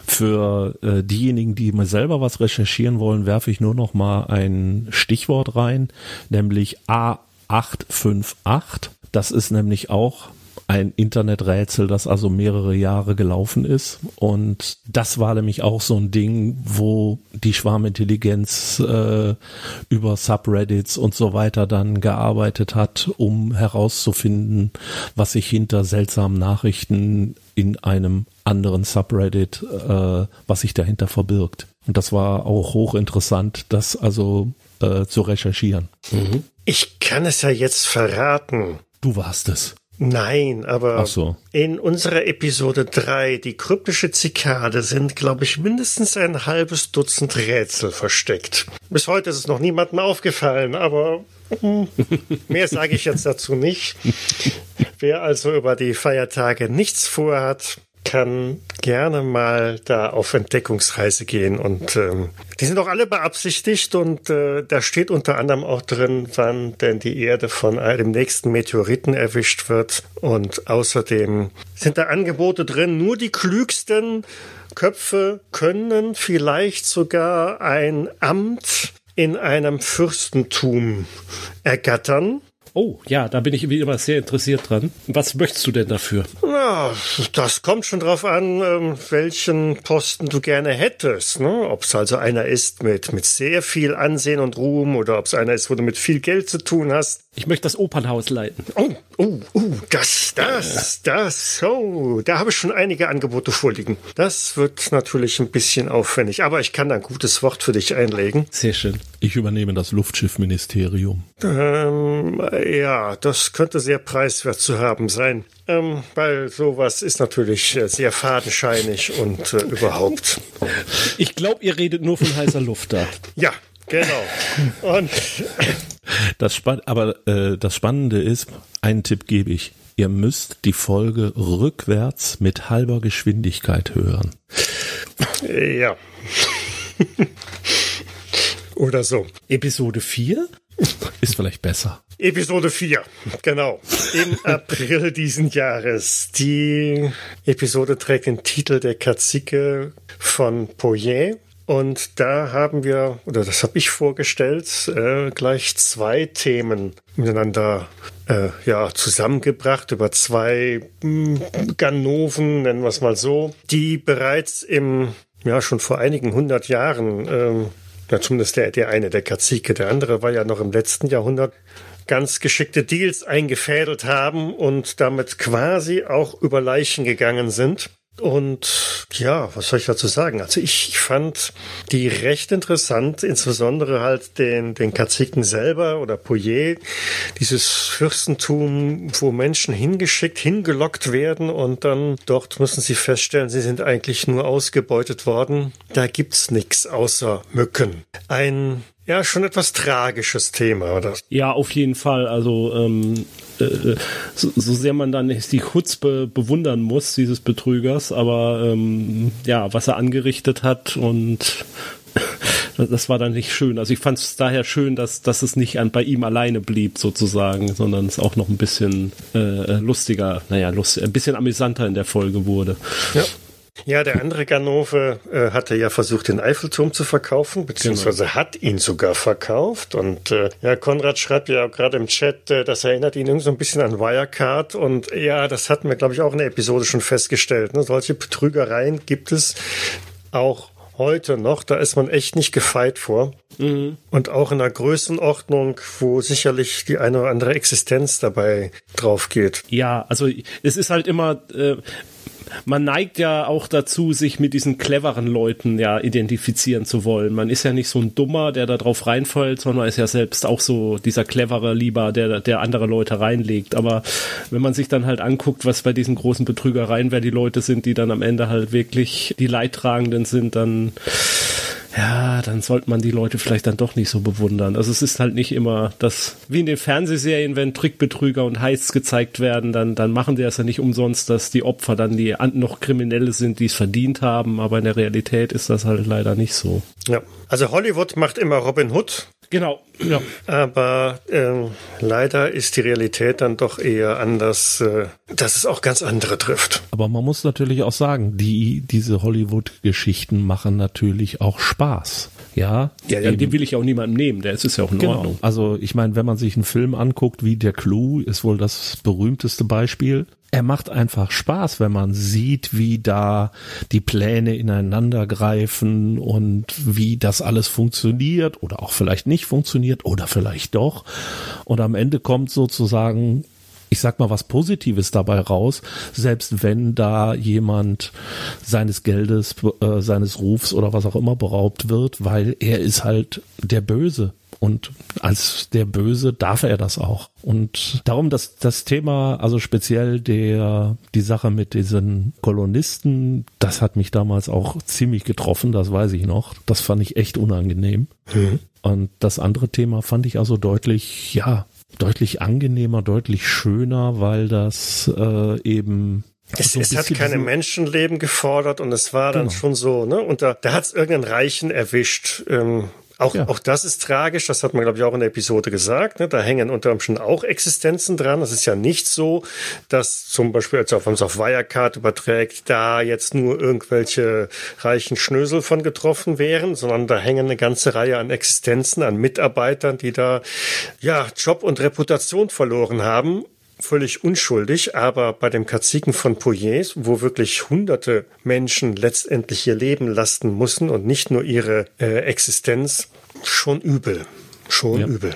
Für äh, diejenigen, die mal selber was recherchieren wollen, werfe ich nur noch mal ein Stichwort rein, nämlich A858. Das ist nämlich auch ein Interneträtsel, das also mehrere Jahre gelaufen ist. Und das war nämlich auch so ein Ding, wo die Schwarmintelligenz äh, über Subreddits und so weiter dann gearbeitet hat, um herauszufinden, was sich hinter seltsamen Nachrichten in einem anderen Subreddit, äh, was sich dahinter verbirgt. Und das war auch hochinteressant, das also äh, zu recherchieren. Mhm. Ich kann es ja jetzt verraten. Du warst es. Nein, aber so. in unserer Episode 3, die kryptische Zikade, sind, glaube ich, mindestens ein halbes Dutzend Rätsel versteckt. Bis heute ist es noch niemandem aufgefallen, aber hm, mehr sage ich jetzt dazu nicht. Wer also über die Feiertage nichts vorhat, kann gerne mal da auf Entdeckungsreise gehen und ähm, die sind auch alle beabsichtigt und äh, da steht unter anderem auch drin, wann denn die Erde von einem nächsten Meteoriten erwischt wird und außerdem sind da Angebote drin, nur die klügsten Köpfe können vielleicht sogar ein Amt in einem Fürstentum ergattern. Oh, ja, da bin ich wie immer sehr interessiert dran. Was möchtest du denn dafür? Ja, das kommt schon drauf an, ähm, welchen Posten du gerne hättest. Ne? Ob es also einer ist mit, mit sehr viel Ansehen und Ruhm oder ob es einer ist, wo du mit viel Geld zu tun hast. Ich möchte das Opernhaus leiten. Oh, oh, oh, das, das, das. Oh, da habe ich schon einige Angebote vorliegen. Das wird natürlich ein bisschen aufwendig, aber ich kann ein gutes Wort für dich einlegen. Sehr schön. Ich übernehme das Luftschiffministerium. Ähm, ja, das könnte sehr preiswert zu haben sein. Ähm, weil sowas ist natürlich äh, sehr fadenscheinig und äh, überhaupt. Ich glaube, ihr redet nur von heißer Luft da. Ja, genau. Und das Spann aber äh, das Spannende ist, einen Tipp gebe ich. Ihr müsst die Folge rückwärts mit halber Geschwindigkeit hören. Ja. Oder so. Episode 4? Ist vielleicht besser. Episode 4, genau. Im April diesen Jahres. Die Episode trägt den Titel der Kazike von Poyen. Und da haben wir, oder das habe ich vorgestellt, äh, gleich zwei Themen miteinander äh, ja, zusammengebracht über zwei hm, Ganoven, nennen wir es mal so, die bereits im, ja, schon vor einigen hundert Jahren äh, ja, zumindest der, der eine, der Kazike. Der andere war ja noch im letzten Jahrhundert ganz geschickte Deals eingefädelt haben und damit quasi auch über Leichen gegangen sind. Und ja, was soll ich dazu sagen? Also ich fand die recht interessant, insbesondere halt den, den Kaziken selber oder Pouillet, dieses Fürstentum, wo Menschen hingeschickt, hingelockt werden und dann dort müssen sie feststellen, sie sind eigentlich nur ausgebeutet worden. Da gibt's nichts außer Mücken. Ein ja, schon etwas tragisches Thema, oder? Ja, auf jeden Fall. Also ähm, äh, so, so sehr man dann die Chutzpe bewundern muss, dieses Betrügers, aber ähm, ja, was er angerichtet hat und das war dann nicht schön. Also ich fand es daher schön, dass, dass es nicht an, bei ihm alleine blieb sozusagen, sondern es auch noch ein bisschen äh, lustiger, naja, lustig, ein bisschen amüsanter in der Folge wurde. Ja. Ja, der andere Ganove äh, hatte ja versucht, den Eiffelturm zu verkaufen, beziehungsweise genau. hat ihn sogar verkauft. Und äh, ja, Konrad schreibt ja gerade im Chat, äh, das erinnert ihn irgendwie so ein bisschen an Wirecard. Und ja, das hatten wir, glaube ich, auch in der Episode schon festgestellt. Ne? Solche Betrügereien gibt es auch heute noch, da ist man echt nicht gefeit vor. Mhm. Und auch in einer Größenordnung, wo sicherlich die eine oder andere Existenz dabei drauf geht. Ja, also es ist halt immer, äh, man neigt ja auch dazu, sich mit diesen cleveren Leuten ja identifizieren zu wollen. Man ist ja nicht so ein Dummer, der da drauf reinfällt, sondern ist ja selbst auch so dieser clevere Lieber, der, der andere Leute reinlegt. Aber wenn man sich dann halt anguckt, was bei diesen großen Betrügereien, wer die Leute sind, die dann am Ende halt wirklich die Leidtragenden sind, dann ja, dann sollte man die Leute vielleicht dann doch nicht so bewundern. Also es ist halt nicht immer das, wie in den Fernsehserien, wenn Trickbetrüger und Heists gezeigt werden, dann, dann machen die das ja nicht umsonst, dass die Opfer dann die noch Kriminelle sind, die es verdient haben, aber in der Realität ist das halt leider nicht so. Ja, also Hollywood macht immer Robin Hood Genau, ja. Aber äh, leider ist die Realität dann doch eher anders, äh, dass es auch ganz andere trifft. Aber man muss natürlich auch sagen, die, diese Hollywood-Geschichten machen natürlich auch Spaß. Ja, ja, ja den will ich auch niemandem nehmen, der ist es ja auch in genau. Ordnung. Also ich meine, wenn man sich einen Film anguckt, wie Der Clou ist wohl das berühmteste Beispiel, er macht einfach Spaß, wenn man sieht, wie da die Pläne ineinander greifen und wie das alles funktioniert oder auch vielleicht nicht funktioniert oder vielleicht doch. Und am Ende kommt sozusagen ich sag mal was Positives dabei raus, selbst wenn da jemand seines Geldes, äh, seines Rufs oder was auch immer beraubt wird, weil er ist halt der Böse. Und als der Böse darf er das auch. Und darum dass das Thema, also speziell der, die Sache mit diesen Kolonisten, das hat mich damals auch ziemlich getroffen, das weiß ich noch. Das fand ich echt unangenehm. Mhm. Und das andere Thema fand ich also deutlich, ja, deutlich angenehmer, deutlich schöner, weil das äh, eben es, so es hat keine Menschenleben gefordert und es war dann genau. schon so, ne? Und da, da hat es irgendeinen Reichen erwischt. Ähm, auch, ja. auch das ist tragisch, das hat man, glaube ich, auch in der Episode gesagt. Ne? Da hängen unter Umständen auch Existenzen dran. Es ist ja nicht so, dass zum Beispiel, als wenn es auf Wirecard überträgt, da jetzt nur irgendwelche reichen Schnösel von getroffen wären, sondern da hängen eine ganze Reihe an Existenzen, an Mitarbeitern, die da ja Job und Reputation verloren haben völlig unschuldig, aber bei dem Kaziken von Poyers, wo wirklich hunderte Menschen letztendlich ihr Leben lasten mussten und nicht nur ihre äh, Existenz, schon übel. Schon ja. übel.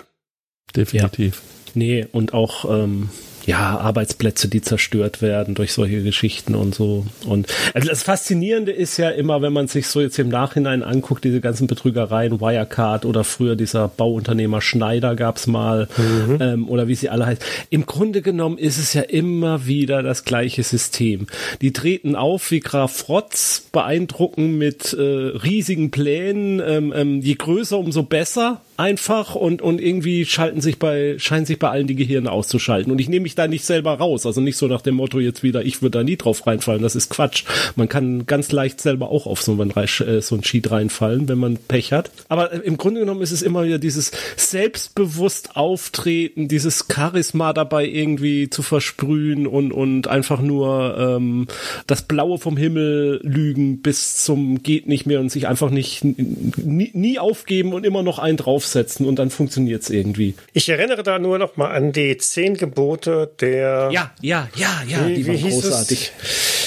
Definitiv. Ja. Nee, und auch ähm, ja, Arbeitsplätze, die zerstört werden durch solche Geschichten und so. Und also das Faszinierende ist ja immer, wenn man sich so jetzt im Nachhinein anguckt, diese ganzen Betrügereien, Wirecard oder früher dieser Bauunternehmer Schneider gab's mal mhm. ähm, oder wie sie alle heißen. Im Grunde genommen ist es ja immer wieder das gleiche System. Die treten auf wie Graf Frotz, beeindrucken mit äh, riesigen Plänen. Ähm, ähm, je größer, umso besser einfach und, und irgendwie schalten sich bei, scheinen sich bei allen die Gehirne auszuschalten. Und ich nehme mich da nicht selber raus. Also nicht so nach dem Motto jetzt wieder, ich würde da nie drauf reinfallen. Das ist Quatsch. Man kann ganz leicht selber auch auf so ein, äh, so ein Cheat reinfallen, wenn man Pech hat. Aber äh, im Grunde genommen ist es immer wieder dieses selbstbewusst Auftreten, dieses Charisma dabei irgendwie zu versprühen und, und einfach nur ähm, das Blaue vom Himmel lügen bis zum geht nicht mehr und sich einfach nicht nie, nie aufgeben und immer noch einen drauf draufsetzen und dann funktioniert es irgendwie. Ich erinnere da nur noch mal an die zehn Gebote der. Ja, ja, ja, ja, wie, die waren großartig.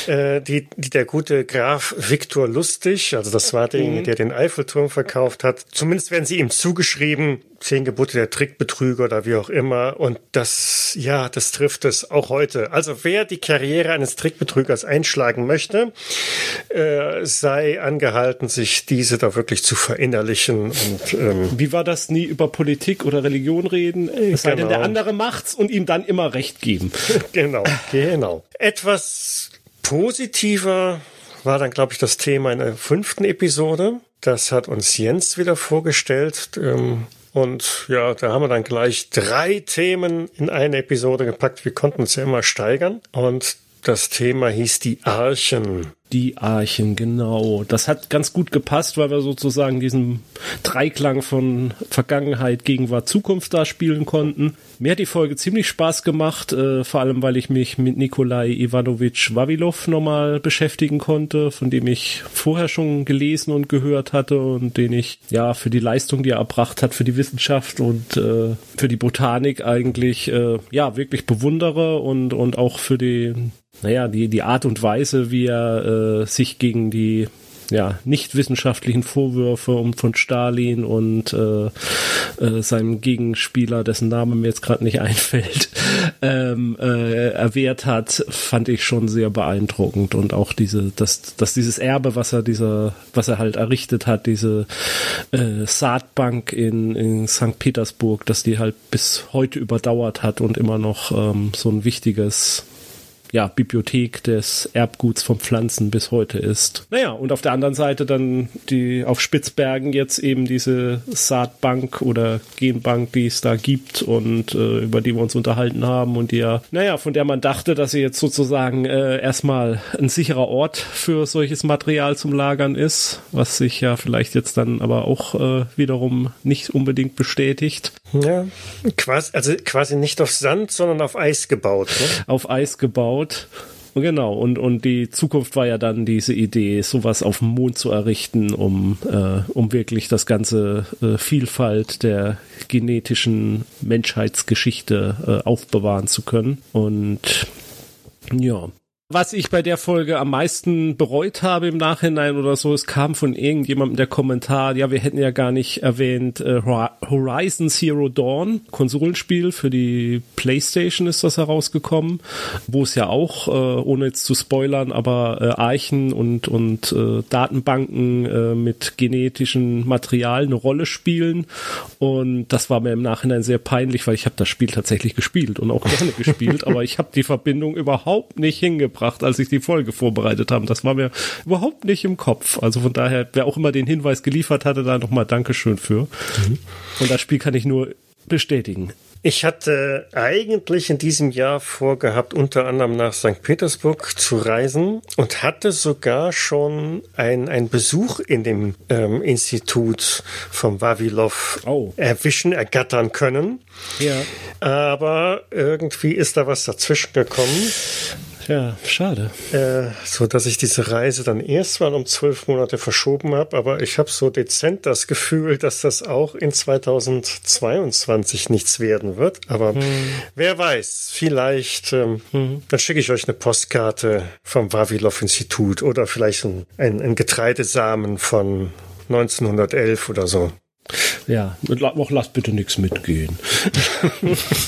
Äh, die, die der gute Graf Viktor Lustig, also das war derjenige, mhm. der den Eiffelturm verkauft hat. Zumindest werden sie ihm zugeschrieben, zehn Gebote der Trickbetrüger oder wie auch immer. Und das, ja, das trifft es auch heute. Also wer die Karriere eines Trickbetrügers einschlagen möchte, äh, sei angehalten, sich diese da wirklich zu verinnerlichen. Und, ähm, wie war das nie über Politik oder Religion reden? Es sei denn, der genau. andere macht's und ihm dann immer Recht geben. genau, genau. Etwas positiver war dann, glaube ich, das Thema in der fünften Episode. Das hat uns Jens wieder vorgestellt. Ähm, und ja, da haben wir dann gleich drei Themen in eine Episode gepackt. Wir konnten uns ja immer steigern. Und das Thema hieß die Archen. Die Archen, genau. Das hat ganz gut gepasst, weil wir sozusagen diesen Dreiklang von Vergangenheit, Gegenwart, Zukunft da spielen konnten. Mir hat die Folge ziemlich Spaß gemacht, äh, vor allem weil ich mich mit Nikolai Ivanovich Wavilov nochmal beschäftigen konnte, von dem ich vorher schon gelesen und gehört hatte und den ich ja für die Leistung, die er erbracht hat, für die Wissenschaft und äh, für die Botanik eigentlich äh, ja wirklich bewundere und, und auch für die naja, die, die Art und Weise, wie er äh, sich gegen die ja, nicht wissenschaftlichen Vorwürfe um von Stalin und äh, äh, seinem Gegenspieler, dessen Name mir jetzt gerade nicht einfällt, ähm, äh, erwehrt hat, fand ich schon sehr beeindruckend und auch diese, dass, dass dieses Erbe, was er dieser, was er halt errichtet hat, diese äh, Saatbank in, in St. Petersburg, dass die halt bis heute überdauert hat und immer noch ähm, so ein wichtiges ja, Bibliothek des Erbguts von Pflanzen bis heute ist. Naja, und auf der anderen Seite dann die auf Spitzbergen jetzt eben diese Saatbank oder Genbank, die es da gibt und äh, über die wir uns unterhalten haben und die ja, naja, von der man dachte, dass sie jetzt sozusagen äh, erstmal ein sicherer Ort für solches Material zum Lagern ist, was sich ja vielleicht jetzt dann aber auch äh, wiederum nicht unbedingt bestätigt. Ja, quasi, also quasi nicht auf Sand, sondern auf Eis gebaut. Ne? Auf Eis gebaut. Genau, und, und die Zukunft war ja dann diese Idee, sowas auf dem Mond zu errichten, um, äh, um wirklich das ganze äh, Vielfalt der genetischen Menschheitsgeschichte äh, aufbewahren zu können. Und ja, was ich bei der Folge am meisten bereut habe im Nachhinein oder so, es kam von irgendjemandem der Kommentar, ja, wir hätten ja gar nicht erwähnt, äh, Horizon Zero Dawn, Konsolenspiel für die Playstation ist das herausgekommen, wo es ja auch, äh, ohne jetzt zu spoilern, aber äh, Archen und, und äh, Datenbanken äh, mit genetischen Material eine Rolle spielen. Und das war mir im Nachhinein sehr peinlich, weil ich habe das Spiel tatsächlich gespielt und auch gerne gespielt, aber ich habe die Verbindung überhaupt nicht hingebracht gebracht, als ich die Folge vorbereitet habe. Das war mir überhaupt nicht im Kopf. Also von daher, wer auch immer den Hinweis geliefert hatte, da nochmal Dankeschön für. Mhm. Und das Spiel kann ich nur bestätigen. Ich hatte eigentlich in diesem Jahr vorgehabt, unter anderem nach St. Petersburg zu reisen und hatte sogar schon einen Besuch in dem ähm, Institut vom Vavilov oh. erwischen, ergattern können. Ja. Aber irgendwie ist da was dazwischen gekommen. Ja, schade. Äh, so dass ich diese Reise dann erst mal um zwölf Monate verschoben habe, aber ich habe so dezent das Gefühl, dass das auch in 2022 nichts werden wird. Aber hm. wer weiß, vielleicht ähm, hm. dann schicke ich euch eine Postkarte vom Vavilov-Institut oder vielleicht ein, ein, ein Getreidesamen von 1911 oder so. Ja, auch lasst bitte nichts mitgehen.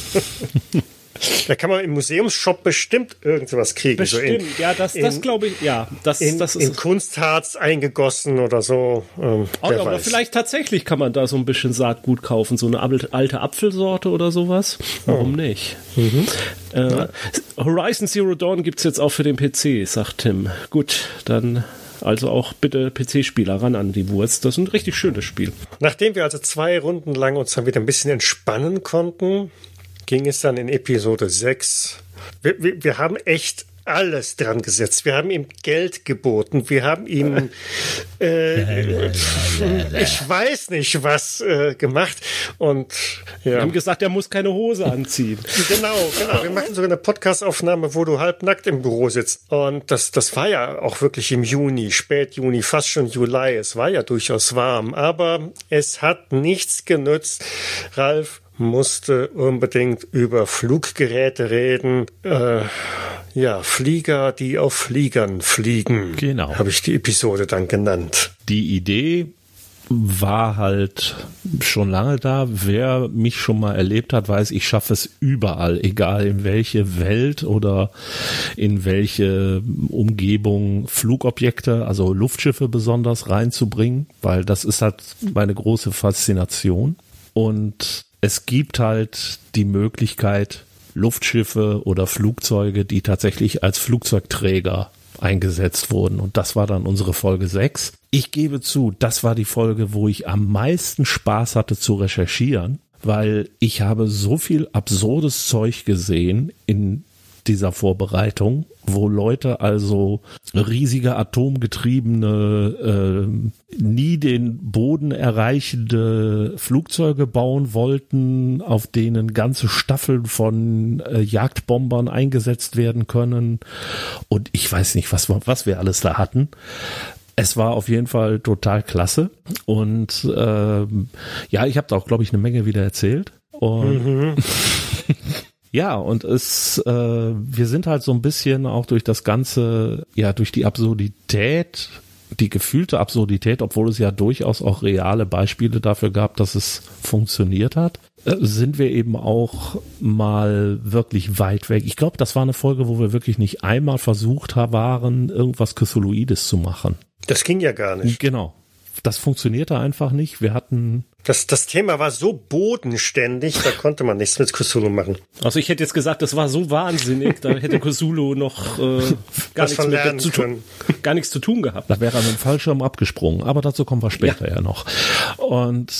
Da kann man im Museumsshop bestimmt irgendwas kriegen. Bestimmt, so in, ja, das, das glaube ich, ja. Das, in, das ist in Kunstharz eingegossen oder so. Ähm, oder, oder vielleicht tatsächlich kann man da so ein bisschen Saatgut kaufen, so eine alte Apfelsorte oder sowas. Warum oh. nicht? Mhm. Äh, ja. Horizon Zero Dawn gibt's jetzt auch für den PC, sagt Tim. Gut, dann also auch bitte PC-Spieler ran an die Wurst. Das ist ein richtig schönes Spiel. Nachdem wir also zwei Runden lang uns dann wieder ein bisschen entspannen konnten, ging es dann in Episode 6. Wir, wir, wir haben echt alles dran gesetzt. Wir haben ihm Geld geboten. Wir haben ihm, äh, ich weiß nicht was äh, gemacht. Und ja. Wir haben gesagt, er muss keine Hose anziehen. genau, genau. Wir machen sogar eine Podcastaufnahme, wo du halbnackt im Büro sitzt. Und das, das war ja auch wirklich im Juni, spät Juni, fast schon Juli. Es war ja durchaus warm, aber es hat nichts genützt. Ralf, musste unbedingt über Fluggeräte reden. Äh, ja, Flieger, die auf Fliegern fliegen. Genau. Habe ich die Episode dann genannt. Die Idee war halt schon lange da. Wer mich schon mal erlebt hat, weiß, ich schaffe es überall, egal in welche Welt oder in welche Umgebung Flugobjekte, also Luftschiffe besonders reinzubringen, weil das ist halt meine große Faszination. Und es gibt halt die Möglichkeit, Luftschiffe oder Flugzeuge, die tatsächlich als Flugzeugträger eingesetzt wurden. Und das war dann unsere Folge 6. Ich gebe zu, das war die Folge, wo ich am meisten Spaß hatte zu recherchieren, weil ich habe so viel absurdes Zeug gesehen in dieser Vorbereitung, wo Leute also riesige atomgetriebene, äh, nie den Boden erreichende Flugzeuge bauen wollten, auf denen ganze Staffeln von äh, Jagdbombern eingesetzt werden können. Und ich weiß nicht, was, was wir alles da hatten. Es war auf jeden Fall total klasse. Und äh, ja, ich habe da auch, glaube ich, eine Menge wieder erzählt. Und mhm. Ja, und es, äh, wir sind halt so ein bisschen auch durch das Ganze, ja, durch die Absurdität die gefühlte Absurdität, obwohl es ja durchaus auch reale Beispiele dafür gab, dass es funktioniert hat, äh, sind wir eben auch mal wirklich weit weg. Ich glaube, das war eine Folge, wo wir wirklich nicht einmal versucht waren, irgendwas Cthulhuides zu machen. Das ging ja gar nicht. Genau. Das funktionierte einfach nicht. Wir hatten das, das Thema war so bodenständig, da konnte man nichts mit Cthulhu machen. Also ich hätte jetzt gesagt, das war so wahnsinnig, da hätte Cthulhu noch äh, gar, nichts mit zu tun, gar nichts zu tun gehabt. Da wäre er mit dem Fallschirm abgesprungen, aber dazu kommen wir später ja, ja noch. Und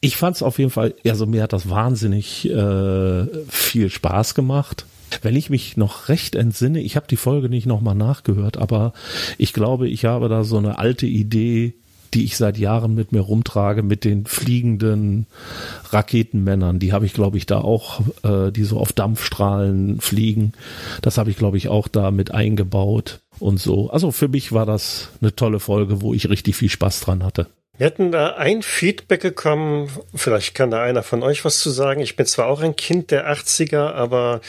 ich fand es auf jeden Fall, also mir hat das wahnsinnig äh, viel Spaß gemacht. Wenn ich mich noch recht entsinne, ich habe die Folge nicht nochmal nachgehört, aber ich glaube, ich habe da so eine alte Idee die ich seit Jahren mit mir rumtrage, mit den fliegenden Raketenmännern. Die habe ich, glaube ich, da auch, äh, die so auf Dampfstrahlen fliegen. Das habe ich, glaube ich, auch da mit eingebaut und so. Also für mich war das eine tolle Folge, wo ich richtig viel Spaß dran hatte. Wir hatten da ein Feedback bekommen, vielleicht kann da einer von euch was zu sagen. Ich bin zwar auch ein Kind der 80er, aber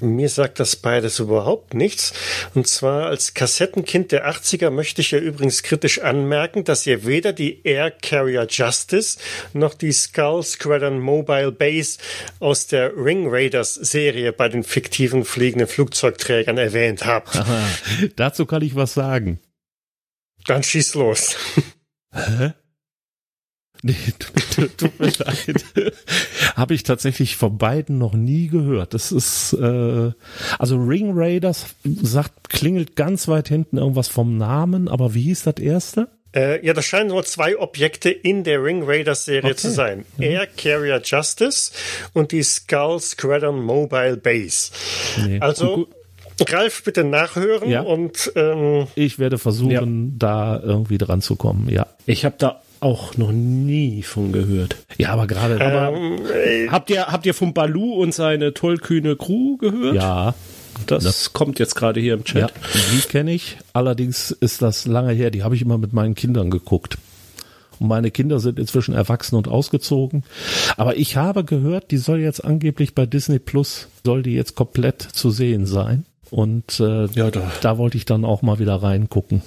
mir sagt das beides überhaupt nichts. Und zwar als Kassettenkind der 80er möchte ich ja übrigens kritisch anmerken, dass ihr weder die Air Carrier Justice noch die Skull Squadron Mobile Base aus der Ring Raiders Serie bei den fiktiven fliegenden Flugzeugträgern erwähnt habt. Aha, dazu kann ich was sagen. Dann schieß los. Hä? Nee, tut mir leid. Habe ich tatsächlich von beiden noch nie gehört. Das ist, äh, also Ring Raiders sagt, klingelt ganz weit hinten irgendwas vom Namen, aber wie hieß das erste? Äh, ja, das scheinen nur zwei Objekte in der Ring Raiders Serie okay. zu sein. Mhm. Air Carrier Justice und die Skull Squadron Mobile Base. Nee. Also, Ralf, bitte nachhören ja. und ähm, ich werde versuchen, ja. da irgendwie dran zu kommen. Ja, ich habe da auch noch nie von gehört. Ja, aber gerade. Ähm, äh, habt ihr habt ihr von Balu und seine tollkühne Crew gehört? Ja. Das, das kommt jetzt gerade hier im Chat. Ja, die kenne ich. Allerdings ist das lange her. Die habe ich immer mit meinen Kindern geguckt. Und meine Kinder sind inzwischen erwachsen und ausgezogen. Aber ich habe gehört, die soll jetzt angeblich bei Disney Plus, soll die jetzt komplett zu sehen sein. Und äh, ja, da. da wollte ich dann auch mal wieder reingucken.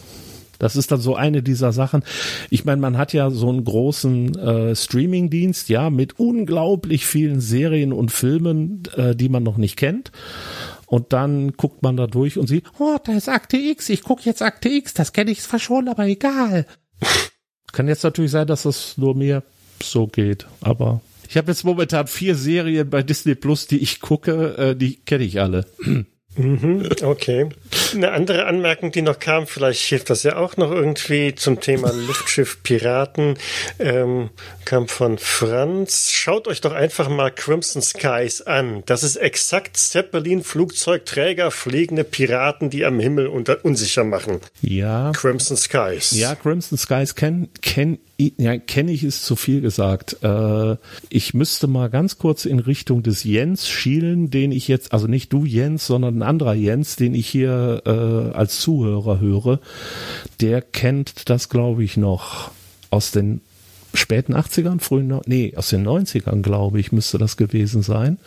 Das ist dann so eine dieser Sachen. Ich meine, man hat ja so einen großen äh, Streaming-Dienst, ja, mit unglaublich vielen Serien und Filmen, äh, die man noch nicht kennt. Und dann guckt man da durch und sieht, oh, da ist Akte X, ich gucke jetzt Akte X, das kenne ich zwar schon, aber egal. Kann jetzt natürlich sein, dass das nur mir so geht, aber ich habe jetzt momentan vier Serien bei Disney Plus, die ich gucke, äh, die kenne ich alle. Mhm, okay. Eine andere Anmerkung, die noch kam, vielleicht hilft das ja auch noch irgendwie zum Thema Luftschiff Piraten, ähm, kam von Franz. Schaut euch doch einfach mal Crimson Skies an. Das ist exakt Zeppelin, Flugzeugträger, fliegende Piraten, die am Himmel unter unsicher machen. Ja. Crimson Skies. Ja, Crimson Skies kenn, kenn ja, kenne ich ist zu viel gesagt. Äh, ich müsste mal ganz kurz in Richtung des Jens schielen, den ich jetzt, also nicht du Jens, sondern ein anderer Jens, den ich hier äh, als Zuhörer höre. Der kennt das, glaube ich, noch aus den späten 80ern, frühen, nee, aus den 90ern, glaube ich, müsste das gewesen sein.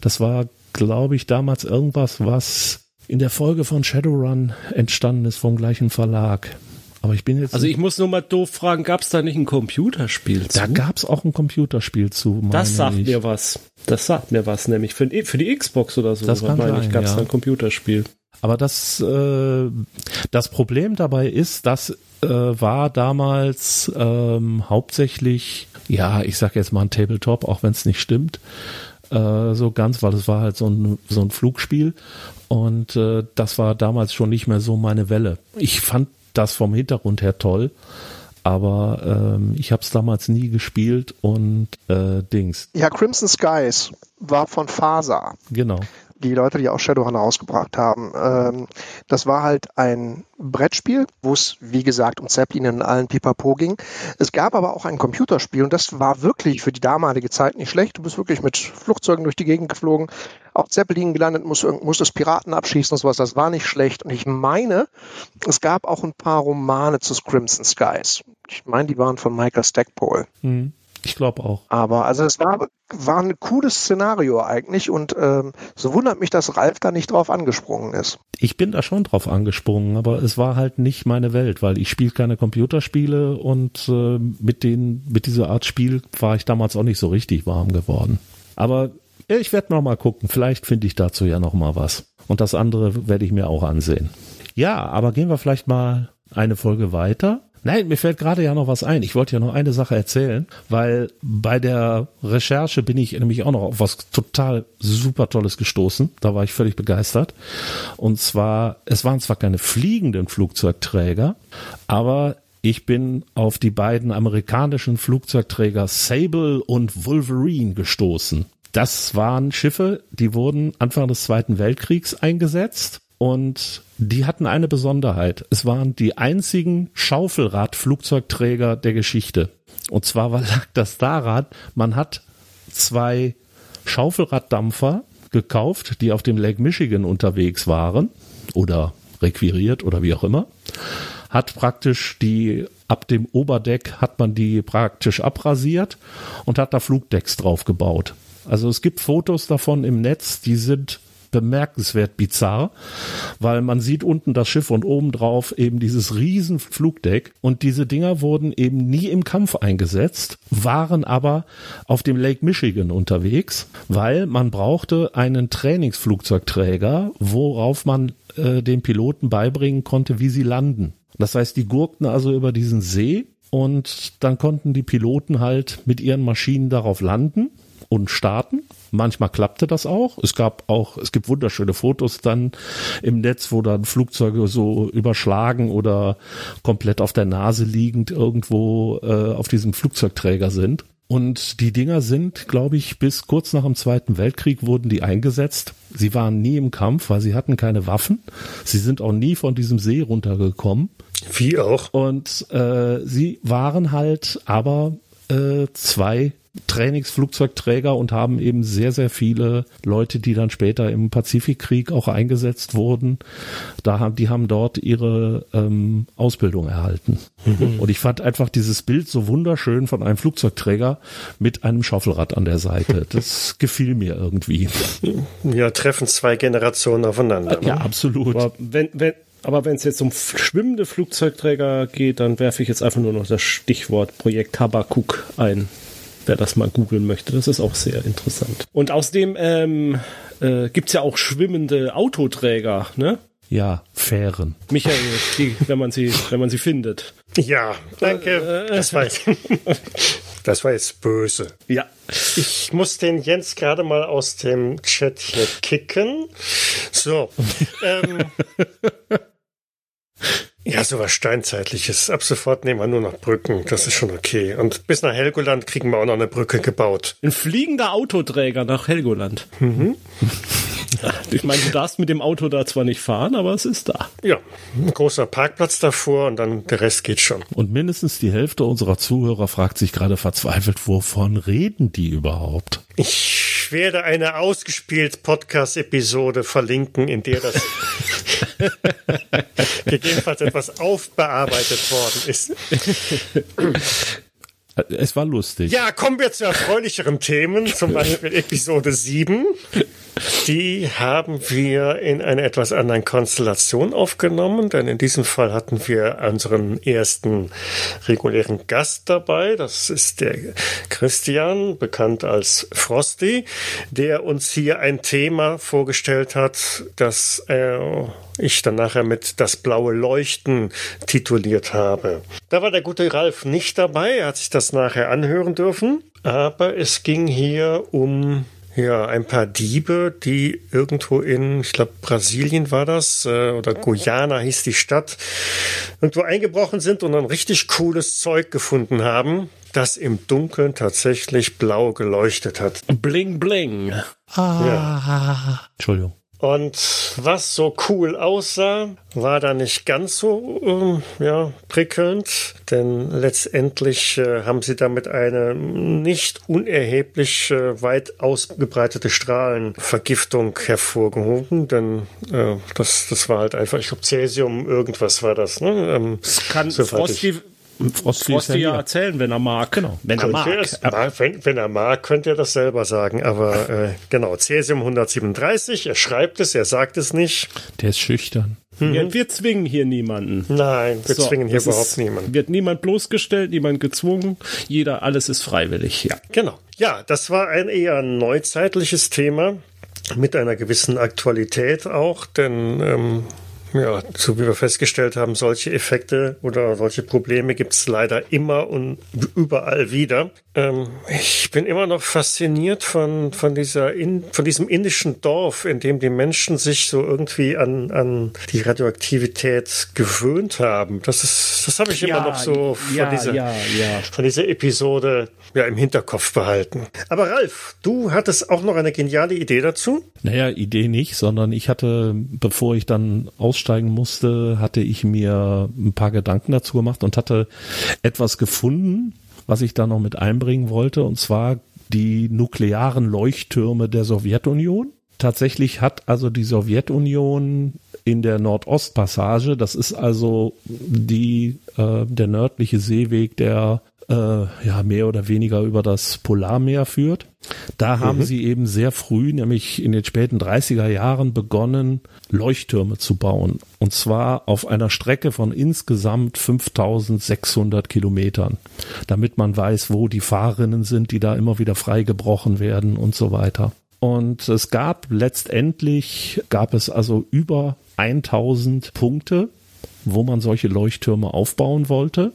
Das war, glaube ich, damals irgendwas, was in der Folge von Shadowrun entstanden ist vom gleichen Verlag. Aber ich bin jetzt. Also ich muss nur mal doof fragen, gab es da nicht ein Computerspiel zu? Da gab es auch ein Computerspiel zu. Das sagt ich. mir was. Das sagt mir was, nämlich für, für die Xbox oder so. Das kann meine sein, ich, gab es ja. ein Computerspiel. Aber das, äh, das Problem dabei ist, das äh, war damals ähm, hauptsächlich, ja, ich sag jetzt mal ein Tabletop, auch wenn es nicht stimmt, äh, so ganz, weil es war halt so ein, so ein Flugspiel und äh, das war damals schon nicht mehr so meine Welle. Ich fand das vom Hintergrund her toll. Aber ähm, ich habe es damals nie gespielt und äh, Dings. Ja, Crimson Skies war von Fasa. Genau die Leute, die auch Shadowrun rausgebracht haben. Ähm, das war halt ein Brettspiel, wo es, wie gesagt, um Zeppelin in allen Pipapo ging. Es gab aber auch ein Computerspiel und das war wirklich für die damalige Zeit nicht schlecht. Du bist wirklich mit Flugzeugen durch die Gegend geflogen, auf Zeppelin gelandet, musst, musstest Piraten abschießen und sowas. Das war nicht schlecht. Und ich meine, es gab auch ein paar Romane zu Crimson Skies. Ich meine, die waren von Michael Stackpole. Mhm. Ich glaube auch. Aber also es war, war ein cooles Szenario eigentlich und ähm, so wundert mich, dass Ralf da nicht drauf angesprungen ist. Ich bin da schon drauf angesprungen, aber es war halt nicht meine Welt, weil ich spiele keine Computerspiele und äh, mit den mit dieser Art Spiel war ich damals auch nicht so richtig warm geworden. Aber ich werde noch mal gucken, vielleicht finde ich dazu ja noch mal was. Und das andere werde ich mir auch ansehen. Ja, aber gehen wir vielleicht mal eine Folge weiter. Nein, mir fällt gerade ja noch was ein. Ich wollte ja noch eine Sache erzählen, weil bei der Recherche bin ich nämlich auch noch auf was total super Tolles gestoßen. Da war ich völlig begeistert. Und zwar, es waren zwar keine fliegenden Flugzeugträger, aber ich bin auf die beiden amerikanischen Flugzeugträger Sable und Wolverine gestoßen. Das waren Schiffe, die wurden Anfang des Zweiten Weltkriegs eingesetzt und die hatten eine Besonderheit. Es waren die einzigen Schaufelradflugzeugträger der Geschichte. Und zwar lag das daran, man hat zwei Schaufelraddampfer gekauft, die auf dem Lake Michigan unterwegs waren oder requiriert oder wie auch immer. Hat praktisch die ab dem Oberdeck hat man die praktisch abrasiert und hat da Flugdecks drauf gebaut. Also es gibt Fotos davon im Netz, die sind bemerkenswert bizarr, weil man sieht unten das Schiff und oben drauf eben dieses riesen Flugdeck und diese Dinger wurden eben nie im Kampf eingesetzt, waren aber auf dem Lake Michigan unterwegs, weil man brauchte einen Trainingsflugzeugträger, worauf man äh, den Piloten beibringen konnte, wie sie landen. Das heißt, die gurkten also über diesen See und dann konnten die Piloten halt mit ihren Maschinen darauf landen und starten. Manchmal klappte das auch. Es gab auch, es gibt wunderschöne Fotos dann im Netz, wo dann Flugzeuge so überschlagen oder komplett auf der Nase liegend irgendwo äh, auf diesem Flugzeugträger sind. Und die Dinger sind, glaube ich, bis kurz nach dem Zweiten Weltkrieg wurden die eingesetzt. Sie waren nie im Kampf, weil sie hatten keine Waffen. Sie sind auch nie von diesem See runtergekommen. Wie auch. Und äh, sie waren halt aber äh, zwei Trainingsflugzeugträger und haben eben sehr, sehr viele Leute, die dann später im Pazifikkrieg auch eingesetzt wurden. Da haben, die haben dort ihre ähm, Ausbildung erhalten. Mhm. Und ich fand einfach dieses Bild so wunderschön von einem Flugzeugträger mit einem Schaufelrad an der Seite. Das gefiel mir irgendwie. Ja, treffen zwei Generationen aufeinander. Ne? Ja, absolut. Aber wenn, wenn, aber wenn es jetzt um schwimmende Flugzeugträger geht, dann werfe ich jetzt einfach nur noch das Stichwort Projekt Habakuk ein wer das mal googeln möchte. Das ist auch sehr interessant. Und außerdem ähm, äh, gibt ja auch schwimmende Autoträger, ne? Ja, Fähren. Michael, die, wenn man sie, wenn man sie findet. Ja, danke. Das war, jetzt, das war jetzt böse. Ja. Ich muss den Jens gerade mal aus dem Chat hier kicken. So. ähm, ja, sowas Steinzeitliches. Ab sofort nehmen wir nur noch Brücken. Das ist schon okay. Und bis nach Helgoland kriegen wir auch noch eine Brücke gebaut. Ein fliegender Autoträger nach Helgoland. Mhm. Ich meine, du darfst mit dem Auto da zwar nicht fahren, aber es ist da. Ja, ein großer Parkplatz davor und dann der Rest geht schon. Und mindestens die Hälfte unserer Zuhörer fragt sich gerade verzweifelt, wovon reden die überhaupt? Ich werde eine ausgespielt Podcast-Episode verlinken, in der das gegebenenfalls etwas aufbearbeitet worden ist. Es war lustig. Ja, kommen wir zu erfreulicheren Themen, zum Beispiel Episode 7. Die haben wir in einer etwas anderen Konstellation aufgenommen, denn in diesem Fall hatten wir unseren ersten regulären Gast dabei. Das ist der Christian, bekannt als Frosty, der uns hier ein Thema vorgestellt hat, das äh, ich dann nachher mit Das blaue Leuchten tituliert habe. Da war der gute Ralf nicht dabei, er hat sich das nachher anhören dürfen, aber es ging hier um ja, ein paar Diebe, die irgendwo in, ich glaube, Brasilien war das, äh, oder Guyana hieß die Stadt, irgendwo eingebrochen sind und dann richtig cooles Zeug gefunden haben, das im Dunkeln tatsächlich blau geleuchtet hat. Bling, bling. Ah. Ja. Entschuldigung. Und was so cool aussah, war da nicht ganz so äh, ja, prickelnd, denn letztendlich äh, haben sie damit eine nicht unerheblich äh, weit ausgebreitete Strahlenvergiftung hervorgehoben, denn äh, das, das war halt einfach, ich glaube, Cäsium, irgendwas war das. Ne? Ähm, kann Frosty, Frosty, Frosty ja, ja erzählen, wenn er mag. Genau. Wenn er mag. Es, wenn, wenn, er mag, könnte er das selber sagen. Aber äh, genau, Cäsium 137, er schreibt es, er sagt es nicht. Der ist schüchtern. Mhm. Ja, wir zwingen hier niemanden. Nein, wir so, zwingen hier überhaupt ist, niemanden. Wird niemand bloßgestellt, niemand gezwungen. Jeder, alles ist freiwillig. Ja. Genau. Ja, das war ein eher neuzeitliches Thema mit einer gewissen Aktualität auch, denn ähm, ja, so wie wir festgestellt haben, solche Effekte oder solche Probleme gibt es leider immer und überall wieder. Ähm, ich bin immer noch fasziniert von, von, dieser in, von diesem indischen Dorf, in dem die Menschen sich so irgendwie an, an die Radioaktivität gewöhnt haben. Das ist, das habe ich ja, immer noch so von, ja, dieser, ja, von dieser Episode ja, im Hinterkopf behalten. Aber Ralf, du hattest auch noch eine geniale Idee dazu? Naja, Idee nicht, sondern ich hatte, bevor ich dann aussteigen musste, hatte ich mir ein paar Gedanken dazu gemacht und hatte etwas gefunden, was ich da noch mit einbringen wollte, und zwar die nuklearen Leuchttürme der Sowjetunion. Tatsächlich hat also die Sowjetunion in der Nordostpassage, das ist also die äh, der nördliche Seeweg, der äh, ja mehr oder weniger über das Polarmeer führt. Da haben mhm. sie eben sehr früh, nämlich in den späten 30er Jahren, begonnen, Leuchttürme zu bauen. Und zwar auf einer Strecke von insgesamt 5600 Kilometern, damit man weiß, wo die Fahrrinnen sind, die da immer wieder freigebrochen werden und so weiter. Und es gab letztendlich, gab es also über 1000 Punkte, wo man solche Leuchttürme aufbauen wollte.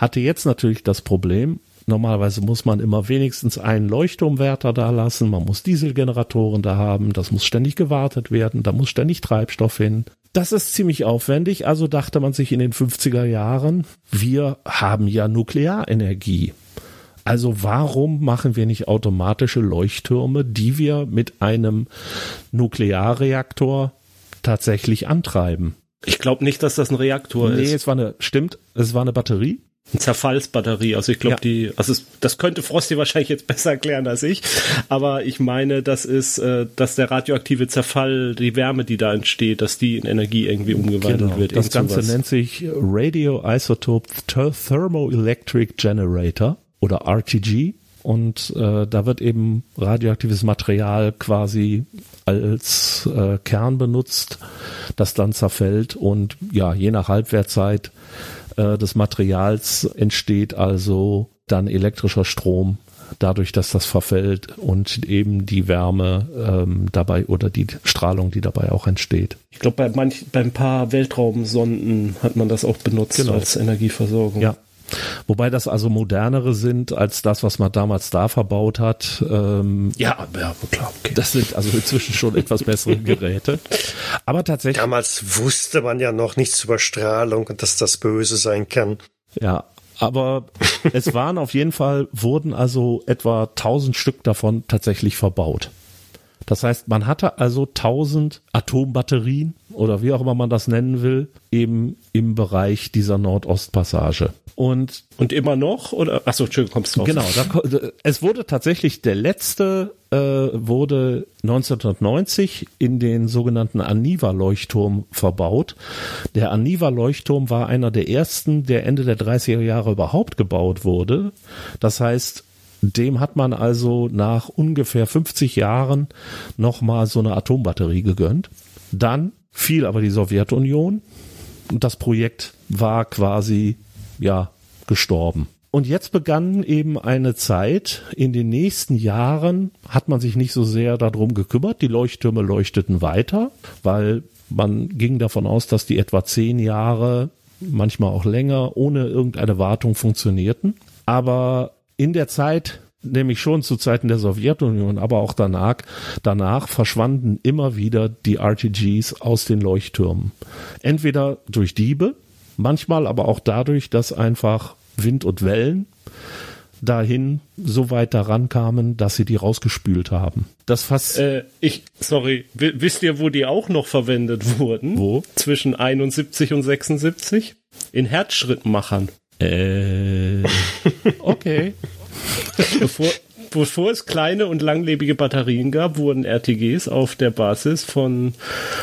Hatte jetzt natürlich das Problem, Normalerweise muss man immer wenigstens einen Leuchtturmwärter da lassen, man muss Dieselgeneratoren da haben, das muss ständig gewartet werden, da muss ständig Treibstoff hin. Das ist ziemlich aufwendig, also dachte man sich in den 50er Jahren, wir haben ja Nuklearenergie. Also warum machen wir nicht automatische Leuchttürme, die wir mit einem Nuklearreaktor tatsächlich antreiben? Ich glaube nicht, dass das ein Reaktor nee, ist. Nee, es war eine, stimmt, es war eine Batterie. Zerfallsbatterie. Also ich glaube, ja. die, also es, das könnte Frosty wahrscheinlich jetzt besser erklären als ich. Aber ich meine, das ist, äh, dass der radioaktive Zerfall, die Wärme, die da entsteht, dass die in Energie irgendwie umgewandelt genau. wird. Das Ganze sowas. nennt sich Radioisotope Thermoelectric Generator oder RTG. Und äh, da wird eben radioaktives Material quasi als äh, Kern benutzt, das dann zerfällt und ja, je nach Halbwertzeit äh, des Materials entsteht also dann elektrischer Strom dadurch, dass das verfällt und eben die Wärme ähm, dabei oder die Strahlung, die dabei auch entsteht. Ich glaube, bei manch, bei ein paar Weltraumsonden hat man das auch benutzt genau. als Energieversorgung. Ja, Wobei das also modernere sind als das, was man damals da verbaut hat. Ähm, ja, ja, klar. Okay. Das sind also inzwischen schon etwas bessere Geräte. Aber tatsächlich. Damals wusste man ja noch nichts über Strahlung und dass das böse sein kann. Ja, aber es waren auf jeden Fall, wurden also etwa 1000 Stück davon tatsächlich verbaut. Das heißt, man hatte also 1000 Atombatterien oder wie auch immer man das nennen will, eben im Bereich dieser Nordostpassage. Und, und immer noch? Oder, achso, Entschuldigung, kommst du drauf. Genau, da, es wurde tatsächlich der letzte, äh, wurde 1990 in den sogenannten Aniva-Leuchtturm verbaut. Der Aniva-Leuchtturm war einer der ersten, der Ende der 30er Jahre überhaupt gebaut wurde. Das heißt, dem hat man also nach ungefähr 50 Jahren nochmal so eine Atombatterie gegönnt. Dann fiel aber die Sowjetunion und das Projekt war quasi, ja, gestorben. Und jetzt begann eben eine Zeit, in den nächsten Jahren hat man sich nicht so sehr darum gekümmert, die Leuchttürme leuchteten weiter, weil man ging davon aus, dass die etwa zehn Jahre, manchmal auch länger, ohne irgendeine Wartung funktionierten. Aber in der Zeit, nämlich schon zu Zeiten der Sowjetunion, aber auch danach, danach verschwanden immer wieder die RTGs aus den Leuchttürmen. Entweder durch Diebe, manchmal aber auch dadurch, dass einfach Wind und Wellen dahin so weit daran kamen, dass sie die rausgespült haben. Das fast. Äh, ich, sorry, wisst ihr, wo die auch noch verwendet wurden? Wo? Zwischen 71 und 76? In Herzschrittmachern. Äh, okay. bevor, bevor es kleine und langlebige Batterien gab, wurden RTGs auf der Basis von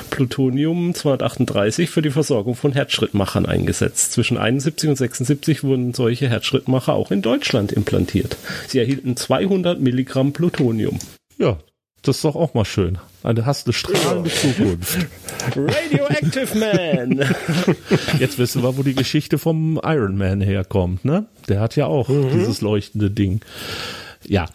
Plutonium 238 für die Versorgung von Herzschrittmachern eingesetzt. Zwischen 71 und 76 wurden solche Herzschrittmacher auch in Deutschland implantiert. Sie erhielten 200 Milligramm Plutonium. Ja, das ist doch auch mal schön. Du hast eine strahlende Zukunft. Radioactive Man. Jetzt wissen wir, wo die Geschichte vom Iron Man herkommt, ne? Der hat ja auch mhm. dieses leuchtende Ding. Ja.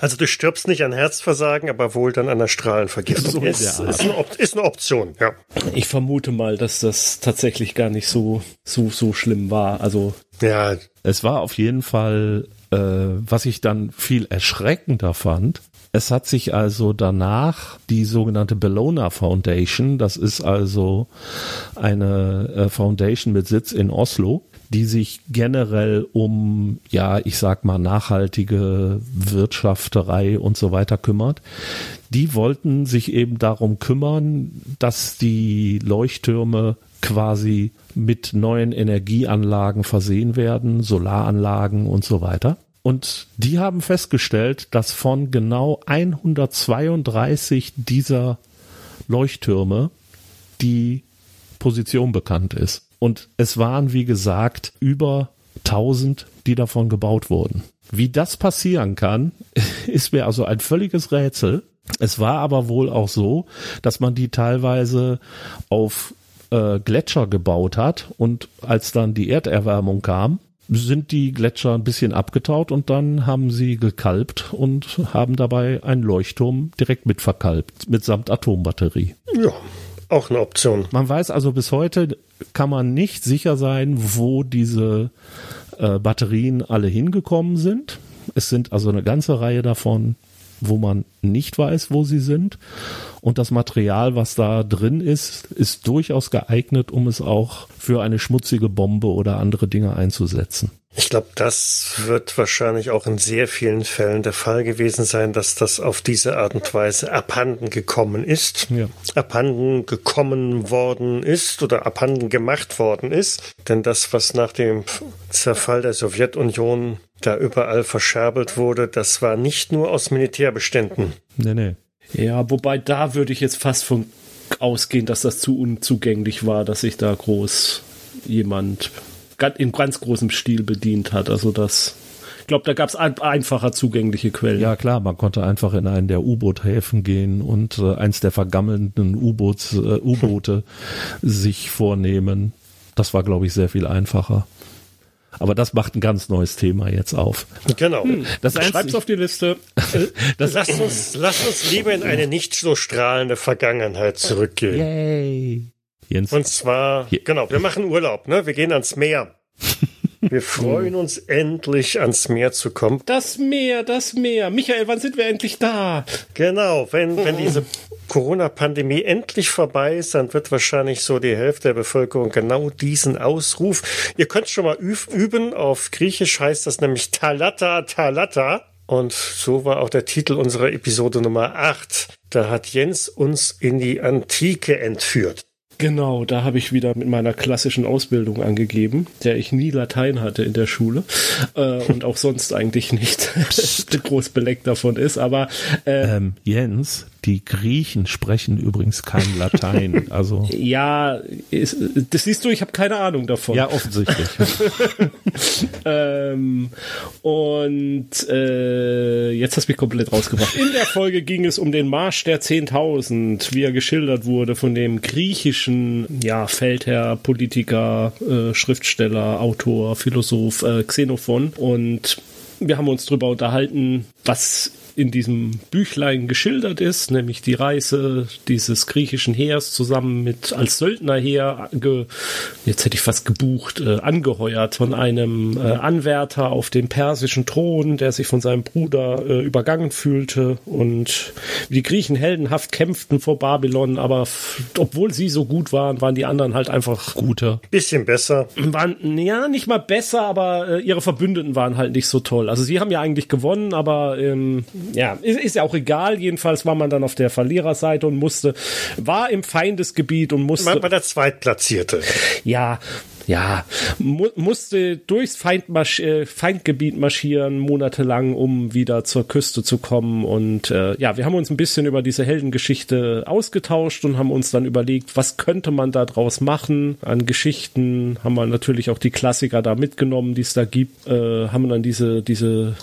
Also du stirbst nicht an Herzversagen, aber wohl dann an der Strahlenvergiftung. So ist, ist, eine ist, eine Option, ja. Ich vermute mal, dass das tatsächlich gar nicht so, so, so schlimm war. Also. Ja. Es war auf jeden Fall, äh, was ich dann viel erschreckender fand, es hat sich also danach die sogenannte Bellona Foundation, das ist also eine äh, Foundation mit Sitz in Oslo, die sich generell um, ja, ich sag mal, nachhaltige Wirtschafterei und so weiter kümmert. Die wollten sich eben darum kümmern, dass die Leuchttürme quasi mit neuen Energieanlagen versehen werden, Solaranlagen und so weiter. Und die haben festgestellt, dass von genau 132 dieser Leuchttürme die Position bekannt ist. Und es waren, wie gesagt, über 1000, die davon gebaut wurden. Wie das passieren kann, ist mir also ein völliges Rätsel. Es war aber wohl auch so, dass man die teilweise auf äh, Gletscher gebaut hat und als dann die Erderwärmung kam, sind die Gletscher ein bisschen abgetaut und dann haben sie gekalbt und haben dabei einen Leuchtturm direkt mit verkalbt, mitsamt Atombatterie. Ja, auch eine Option. Man weiß also bis heute, kann man nicht sicher sein, wo diese äh, Batterien alle hingekommen sind. Es sind also eine ganze Reihe davon, wo man nicht weiß, wo sie sind. Und das Material, was da drin ist, ist durchaus geeignet, um es auch für eine schmutzige Bombe oder andere Dinge einzusetzen. Ich glaube, das wird wahrscheinlich auch in sehr vielen Fällen der Fall gewesen sein, dass das auf diese Art und Weise abhanden gekommen ist, ja. abhanden gekommen worden ist oder abhanden gemacht worden ist. Denn das, was nach dem Zerfall der Sowjetunion da überall verscherbelt wurde, das war nicht nur aus Militärbeständen. Nee, nee. Ja, wobei da würde ich jetzt fast von ausgehen, dass das zu unzugänglich war, dass sich da groß jemand in ganz großem Stil bedient hat. Also das, ich glaube, da gab es ein, einfacher zugängliche Quellen. Ja klar, man konnte einfach in einen der U-Boot-Häfen gehen und äh, eins der vergammelnden U-Boots, äh, U-Boote sich vornehmen. Das war, glaube ich, sehr viel einfacher. Aber das macht ein ganz neues Thema jetzt auf. Genau. Hm, das Schreib's auf die Liste. das lass uns, lass uns lieber in eine nicht so strahlende Vergangenheit zurückgehen. Yay. Jens. Und zwar, Hier. genau, wir machen Urlaub, ne? Wir gehen ans Meer. Wir freuen uns endlich ans Meer zu kommen. Das Meer, das Meer. Michael, wann sind wir endlich da? Genau, wenn, wenn diese Corona-Pandemie endlich vorbei ist, dann wird wahrscheinlich so die Hälfte der Bevölkerung genau diesen Ausruf. Ihr könnt schon mal üben. Auf Griechisch heißt das nämlich Talata, Talata. Und so war auch der Titel unserer Episode Nummer 8. Da hat Jens uns in die Antike entführt. Genau, da habe ich wieder mit meiner klassischen Ausbildung angegeben, der ich nie Latein hatte in der Schule äh, und auch sonst eigentlich nicht groß beleckt davon ist. Aber äh, ähm, Jens, die Griechen sprechen übrigens kein Latein. Also ja, ist, das siehst du, ich habe keine Ahnung davon. Ja, offensichtlich. ähm, und äh, jetzt hast du mich komplett rausgebracht. In der Folge ging es um den Marsch der 10.000, wie er geschildert wurde von dem griechischen ja, Feldherr, Politiker, äh, Schriftsteller, Autor, Philosoph äh, Xenophon. Und wir haben uns darüber unterhalten, was in diesem Büchlein geschildert ist, nämlich die Reise dieses griechischen Heers zusammen mit als Söldnerheer, ge, jetzt hätte ich fast gebucht, äh, angeheuert von einem äh, Anwärter auf dem persischen Thron, der sich von seinem Bruder äh, übergangen fühlte und die Griechen heldenhaft kämpften vor Babylon, aber obwohl sie so gut waren, waren die anderen halt einfach guter. Bisschen besser. Waren, ja, nicht mal besser, aber äh, ihre Verbündeten waren halt nicht so toll. Also sie haben ja eigentlich gewonnen, aber ähm, ja, ist, ist ja auch egal. Jedenfalls war man dann auf der Verliererseite und musste, war im Feindesgebiet und musste. Man war der Zweitplatzierte. Ja, ja, mu musste durchs Feindmarsch äh, Feindgebiet marschieren, monatelang, um wieder zur Küste zu kommen. Und äh, ja, wir haben uns ein bisschen über diese Heldengeschichte ausgetauscht und haben uns dann überlegt, was könnte man da draus machen an Geschichten. Haben wir natürlich auch die Klassiker da mitgenommen, die es da gibt. Äh, haben dann diese, diese,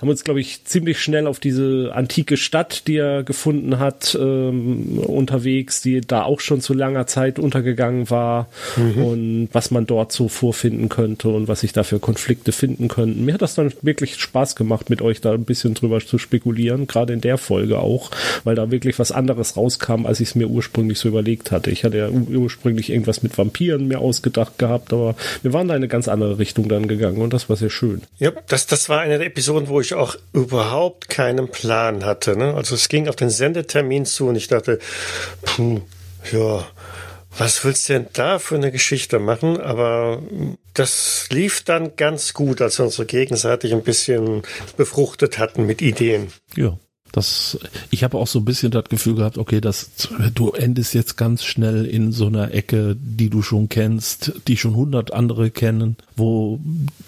haben uns, glaube ich, ziemlich schnell auf diese antike Stadt, die er gefunden hat, ähm, unterwegs, die da auch schon zu langer Zeit untergegangen war. Mhm. Und was man dort so vorfinden könnte und was sich da für Konflikte finden könnten. Mir hat das dann wirklich Spaß gemacht, mit euch da ein bisschen drüber zu spekulieren, gerade in der Folge auch, weil da wirklich was anderes rauskam, als ich es mir ursprünglich so überlegt hatte. Ich hatte ja ursprünglich irgendwas mit Vampiren mir ausgedacht gehabt, aber wir waren da in eine ganz andere Richtung dann gegangen und das war sehr schön. Ja, das, das war eine der Episoden, wo ich auch überhaupt keinen Plan hatte. Ne? Also es ging auf den Sendetermin zu und ich dachte, puh, ja, was willst du denn da für eine Geschichte machen? Aber das lief dann ganz gut, als wir uns gegenseitig ein bisschen befruchtet hatten mit Ideen. Ja. Das, ich habe auch so ein bisschen das Gefühl gehabt, okay, dass du endest jetzt ganz schnell in so einer Ecke, die du schon kennst, die schon hundert andere kennen, wo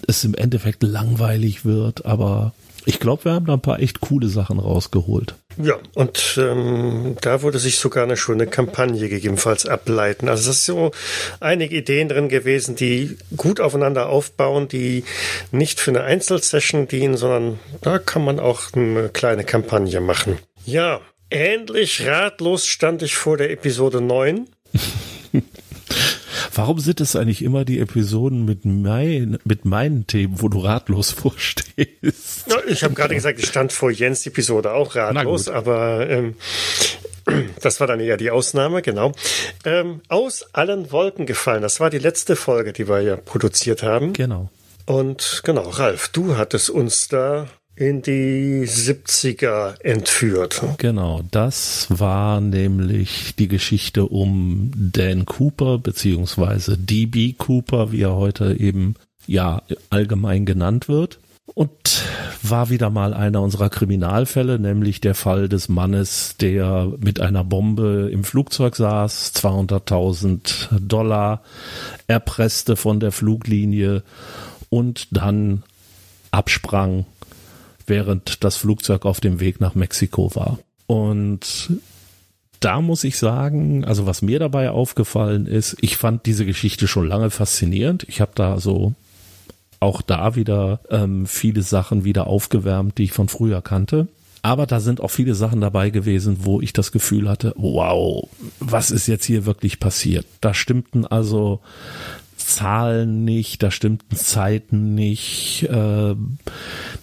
es im Endeffekt langweilig wird, aber ich glaube, wir haben da ein paar echt coole Sachen rausgeholt. Ja, und ähm, da wurde sich sogar eine schöne Kampagne gegebenenfalls ableiten. Also es sind so einige Ideen drin gewesen, die gut aufeinander aufbauen, die nicht für eine Einzelsession dienen, sondern da kann man auch eine kleine Kampagne machen. Ja, ähnlich ratlos stand ich vor der Episode 9. Warum sind es eigentlich immer die Episoden mit, mein, mit meinen Themen, wo du ratlos vorstehst? Ja, ich habe gerade gesagt, ich stand vor Jens Episode auch ratlos, aber ähm, das war dann eher die Ausnahme, genau. Ähm, aus allen Wolken gefallen. Das war die letzte Folge, die wir ja produziert haben. Genau. Und genau, Ralf, du hattest uns da in die 70er entführt. Genau, das war nämlich die Geschichte um Dan Cooper beziehungsweise DB Cooper, wie er heute eben ja allgemein genannt wird. Und war wieder mal einer unserer Kriminalfälle, nämlich der Fall des Mannes, der mit einer Bombe im Flugzeug saß, 200.000 Dollar erpresste von der Fluglinie und dann absprang während das Flugzeug auf dem Weg nach Mexiko war. Und da muss ich sagen, also was mir dabei aufgefallen ist, ich fand diese Geschichte schon lange faszinierend. Ich habe da so auch da wieder ähm, viele Sachen wieder aufgewärmt, die ich von früher kannte. Aber da sind auch viele Sachen dabei gewesen, wo ich das Gefühl hatte, wow, was ist jetzt hier wirklich passiert? Da stimmten also Zahlen nicht, da stimmten Zeiten nicht, äh,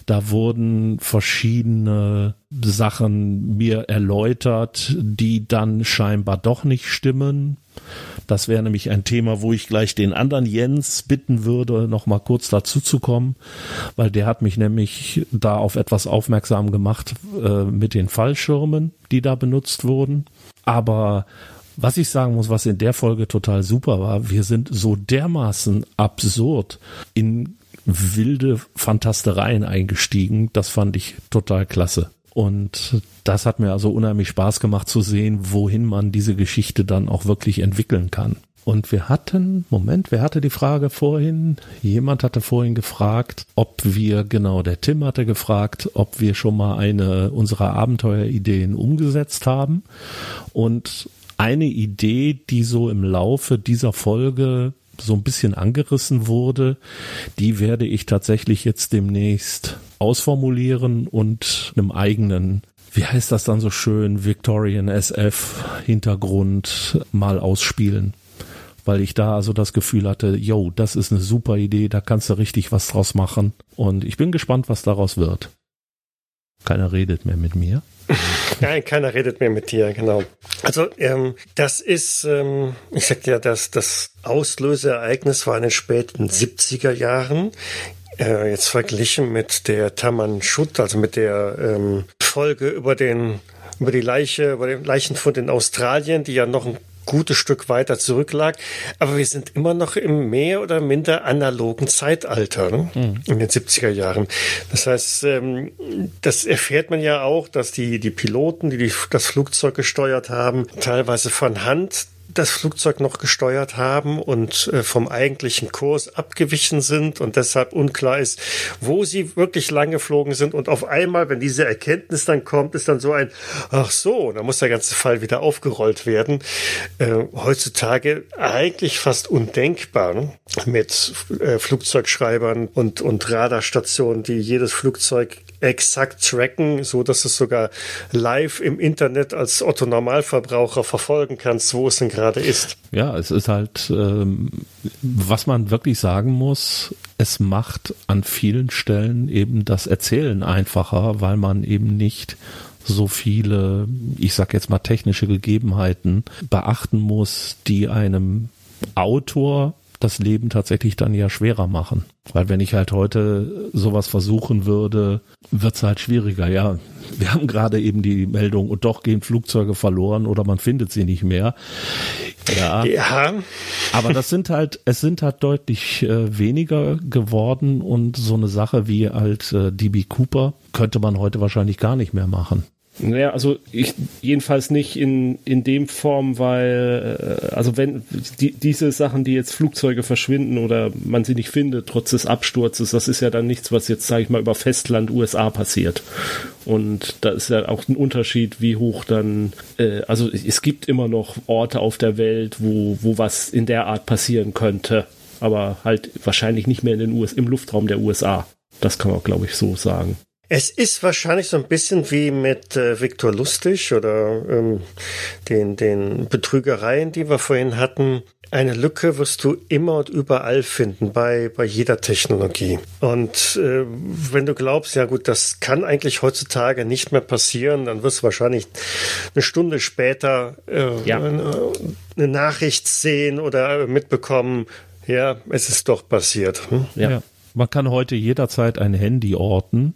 da wurden verschiedene Sachen mir erläutert, die dann scheinbar doch nicht stimmen. Das wäre nämlich ein Thema, wo ich gleich den anderen Jens bitten würde, noch mal kurz dazu zu kommen, weil der hat mich nämlich da auf etwas aufmerksam gemacht äh, mit den Fallschirmen, die da benutzt wurden. Aber was ich sagen muss, was in der Folge total super war, wir sind so dermaßen absurd in wilde Fantastereien eingestiegen. Das fand ich total klasse. Und das hat mir also unheimlich Spaß gemacht zu sehen, wohin man diese Geschichte dann auch wirklich entwickeln kann. Und wir hatten, Moment, wer hatte die Frage vorhin? Jemand hatte vorhin gefragt, ob wir, genau, der Tim hatte gefragt, ob wir schon mal eine unserer Abenteuerideen umgesetzt haben. Und eine Idee, die so im Laufe dieser Folge so ein bisschen angerissen wurde, die werde ich tatsächlich jetzt demnächst ausformulieren und einem eigenen, wie heißt das dann so schön, Victorian SF Hintergrund mal ausspielen. Weil ich da also das Gefühl hatte, yo, das ist eine super Idee, da kannst du richtig was draus machen. Und ich bin gespannt, was daraus wird. Keiner redet mehr mit mir. Nein, keiner redet mehr mit dir, genau. Also ähm, das ist, ähm, ich sagte ja, das, das Auslöseereignis war in den späten 70er Jahren. Äh, jetzt verglichen mit der Taman Schutt, also mit der ähm, Folge über den über die Leiche, über den Leichenfund in Australien, die ja noch ein gutes Stück weiter zurücklag. Aber wir sind immer noch im mehr oder minder analogen Zeitalter ne? mhm. in den 70er Jahren. Das heißt, ähm, das erfährt man ja auch, dass die, die Piloten, die, die das Flugzeug gesteuert haben, teilweise von Hand das Flugzeug noch gesteuert haben und äh, vom eigentlichen Kurs abgewichen sind und deshalb unklar ist, wo sie wirklich lang geflogen sind. Und auf einmal, wenn diese Erkenntnis dann kommt, ist dann so ein, ach so, da muss der ganze Fall wieder aufgerollt werden. Äh, heutzutage eigentlich fast undenkbar mit äh, Flugzeugschreibern und, und Radarstationen, die jedes Flugzeug exakt tracken, so dass es sogar live im Internet als Otto Normalverbraucher verfolgen kannst, wo es denn gerade ist. Ja, es ist halt, ähm, was man wirklich sagen muss, es macht an vielen Stellen eben das Erzählen einfacher, weil man eben nicht so viele, ich sag jetzt mal technische Gegebenheiten beachten muss, die einem Autor das Leben tatsächlich dann ja schwerer machen. Weil wenn ich halt heute sowas versuchen würde, wird's halt schwieriger. Ja, wir haben gerade eben die Meldung, und doch gehen Flugzeuge verloren oder man findet sie nicht mehr. Ja. ja. Aber das sind halt, es sind halt deutlich äh, weniger geworden und so eine Sache wie halt äh, DB Cooper könnte man heute wahrscheinlich gar nicht mehr machen. Naja, also ich jedenfalls nicht in, in dem Form, weil, äh, also wenn die, diese Sachen, die jetzt Flugzeuge verschwinden oder man sie nicht findet, trotz des Absturzes, das ist ja dann nichts, was jetzt, sage ich mal, über Festland USA passiert. Und da ist ja auch ein Unterschied, wie hoch dann, äh, also es gibt immer noch Orte auf der Welt, wo, wo was in der Art passieren könnte, aber halt wahrscheinlich nicht mehr in den US, im Luftraum der USA. Das kann man, glaube ich, so sagen. Es ist wahrscheinlich so ein bisschen wie mit äh, Viktor Lustig oder ähm, den, den Betrügereien, die wir vorhin hatten. Eine Lücke wirst du immer und überall finden bei, bei jeder Technologie. Und äh, wenn du glaubst, ja gut, das kann eigentlich heutzutage nicht mehr passieren, dann wirst du wahrscheinlich eine Stunde später äh, ja. eine, eine Nachricht sehen oder mitbekommen, ja, es ist doch passiert. Hm? ja. ja. Man kann heute jederzeit ein Handy orten,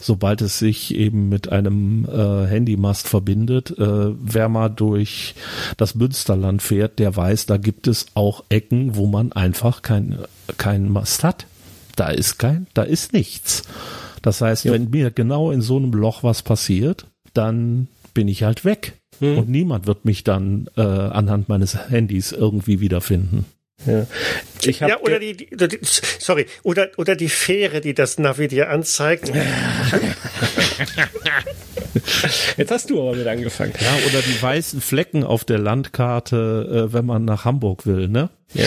sobald es sich eben mit einem äh, Handymast verbindet. Äh, wer mal durch das Münsterland fährt, der weiß, da gibt es auch Ecken, wo man einfach kein, kein Mast hat. Da ist kein, da ist nichts. Das heißt, ja. wenn mir genau in so einem Loch was passiert, dann bin ich halt weg. Hm. Und niemand wird mich dann äh, anhand meines Handys irgendwie wiederfinden. Ja. Ich ja, oder die, die, die, sorry, oder, oder die Fähre, die das Navi dir anzeigt. Jetzt hast du aber wieder angefangen. Ja, oder die weißen Flecken auf der Landkarte, äh, wenn man nach Hamburg will, ne? Ja.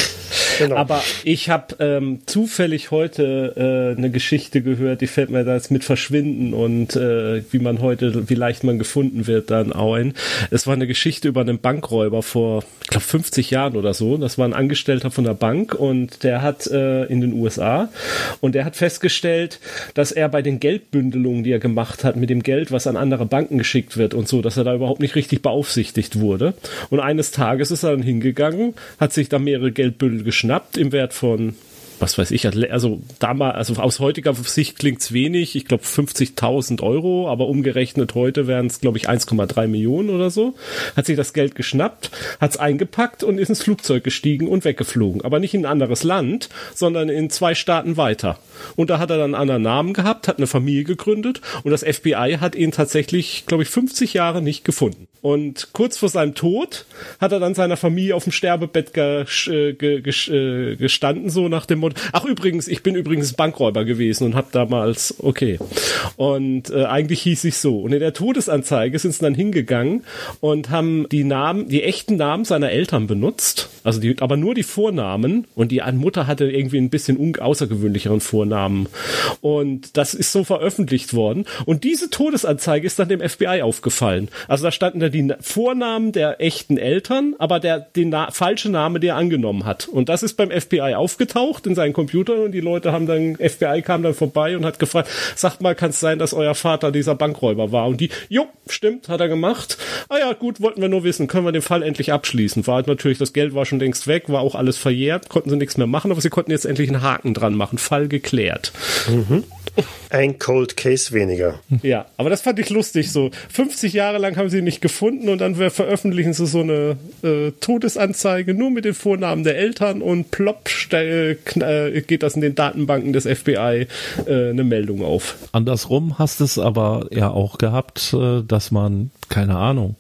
Genau. Aber ich habe ähm, zufällig heute äh, eine Geschichte gehört, die fällt mir da jetzt mit Verschwinden und äh, wie man heute, wie leicht man gefunden wird da in Auen. Es war eine Geschichte über einen Bankräuber vor, ich glaube, 50 Jahren oder so. Das war ein Angestellter von der Bank und der hat äh, in den USA und der hat festgestellt, dass er bei den Geldbündelungen, die er gemacht hat, mit dem Geld, was an andere Banken geschickt wird und so, dass er da überhaupt nicht richtig beaufsichtigt wurde. Und eines Tages ist er dann hingegangen, hat sich da mehrere Geldbündel geschnappt im Wert von was weiß ich, also damals, also aus heutiger Sicht klingt's wenig, ich glaube 50.000 Euro, aber umgerechnet heute wären es, glaube ich, 1,3 Millionen oder so. Hat sich das Geld geschnappt, hat's eingepackt und ist ins Flugzeug gestiegen und weggeflogen. Aber nicht in ein anderes Land, sondern in zwei Staaten weiter. Und da hat er dann einen anderen Namen gehabt, hat eine Familie gegründet und das FBI hat ihn tatsächlich, glaube ich, 50 Jahre nicht gefunden. Und kurz vor seinem Tod hat er dann seiner Familie auf dem Sterbebett äh, äh, gestanden, so nach dem Motto, ach übrigens, ich bin übrigens Bankräuber gewesen und hab damals, okay. Und äh, eigentlich hieß ich so. Und in der Todesanzeige sind sie dann hingegangen und haben die Namen, die echten Namen seiner Eltern benutzt, also die, aber nur die Vornamen und die Mutter hatte irgendwie ein bisschen außergewöhnlicheren Vornamen. Und das ist so veröffentlicht worden. Und diese Todesanzeige ist dann dem FBI aufgefallen. Also da standen da die Vornamen der echten Eltern, aber der den Na falsche Name, der er angenommen hat. Und das ist beim FBI aufgetaucht in seinen Computern und die Leute haben dann, FBI kam dann vorbei und hat gefragt, sagt mal, kann es sein, dass euer Vater dieser Bankräuber war? Und die, jo, stimmt, hat er gemacht. Ah ja, gut, wollten wir nur wissen, können wir den Fall endlich abschließen. War halt natürlich, das Geld war schon längst weg, war auch alles verjährt, konnten sie nichts mehr machen, aber sie konnten jetzt endlich einen Haken dran machen. Fall geklärt. Mhm. Ein Cold Case weniger. Ja, aber das fand ich lustig. So 50 Jahre lang haben sie ihn nicht gefunden und dann veröffentlichen sie so eine äh, Todesanzeige nur mit den Vornamen der Eltern und plopp äh, geht das in den Datenbanken des FBI äh, eine Meldung auf. Andersrum hast es aber ja auch gehabt, äh, dass man keine Ahnung,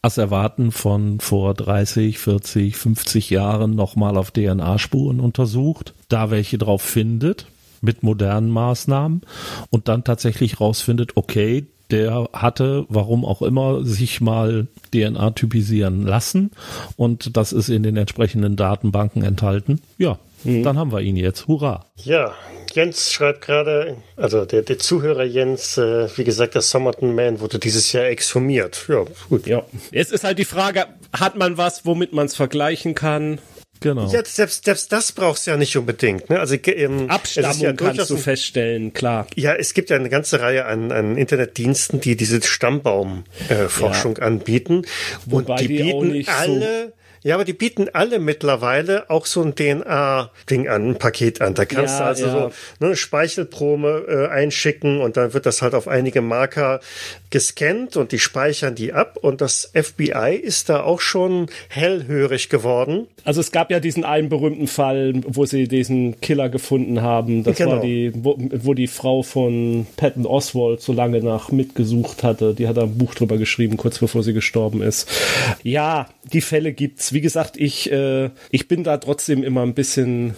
Asservaten von vor 30, 40, 50 Jahren nochmal auf DNA-Spuren untersucht, da welche drauf findet mit modernen Maßnahmen und dann tatsächlich rausfindet, okay, der hatte, warum auch immer, sich mal DNA typisieren lassen und das ist in den entsprechenden Datenbanken enthalten. Ja, mhm. dann haben wir ihn jetzt. Hurra! Ja, Jens schreibt gerade, also der, der Zuhörer Jens, äh, wie gesagt, der Somerton Man wurde dieses Jahr exhumiert. Ja, gut. Ja. Jetzt ist halt die Frage, hat man was, womit man es vergleichen kann? Genau. Ja, selbst, selbst das brauchst du ja nicht unbedingt. Ne? Also, ähm, Abstammung ja kannst du feststellen, klar. Ja, es gibt ja eine ganze Reihe an, an Internetdiensten, die diese Stammbaumforschung äh, ja. anbieten. Wobei und die, die bieten alle... So ja, aber die bieten alle mittlerweile auch so ein DNA-Ding an, ein Paket an. Da kannst ja, du also ja. so ne, Speichelprobe äh, einschicken und dann wird das halt auf einige Marker gescannt und die speichern die ab und das FBI ist da auch schon hellhörig geworden. Also es gab ja diesen einen berühmten Fall, wo sie diesen Killer gefunden haben. Das genau. war die, wo, wo die Frau von Patton Oswald so lange nach mitgesucht hatte. Die hat da ein Buch drüber geschrieben, kurz bevor sie gestorben ist. Ja, die Fälle gibt's wie gesagt, ich, äh, ich bin da trotzdem immer ein bisschen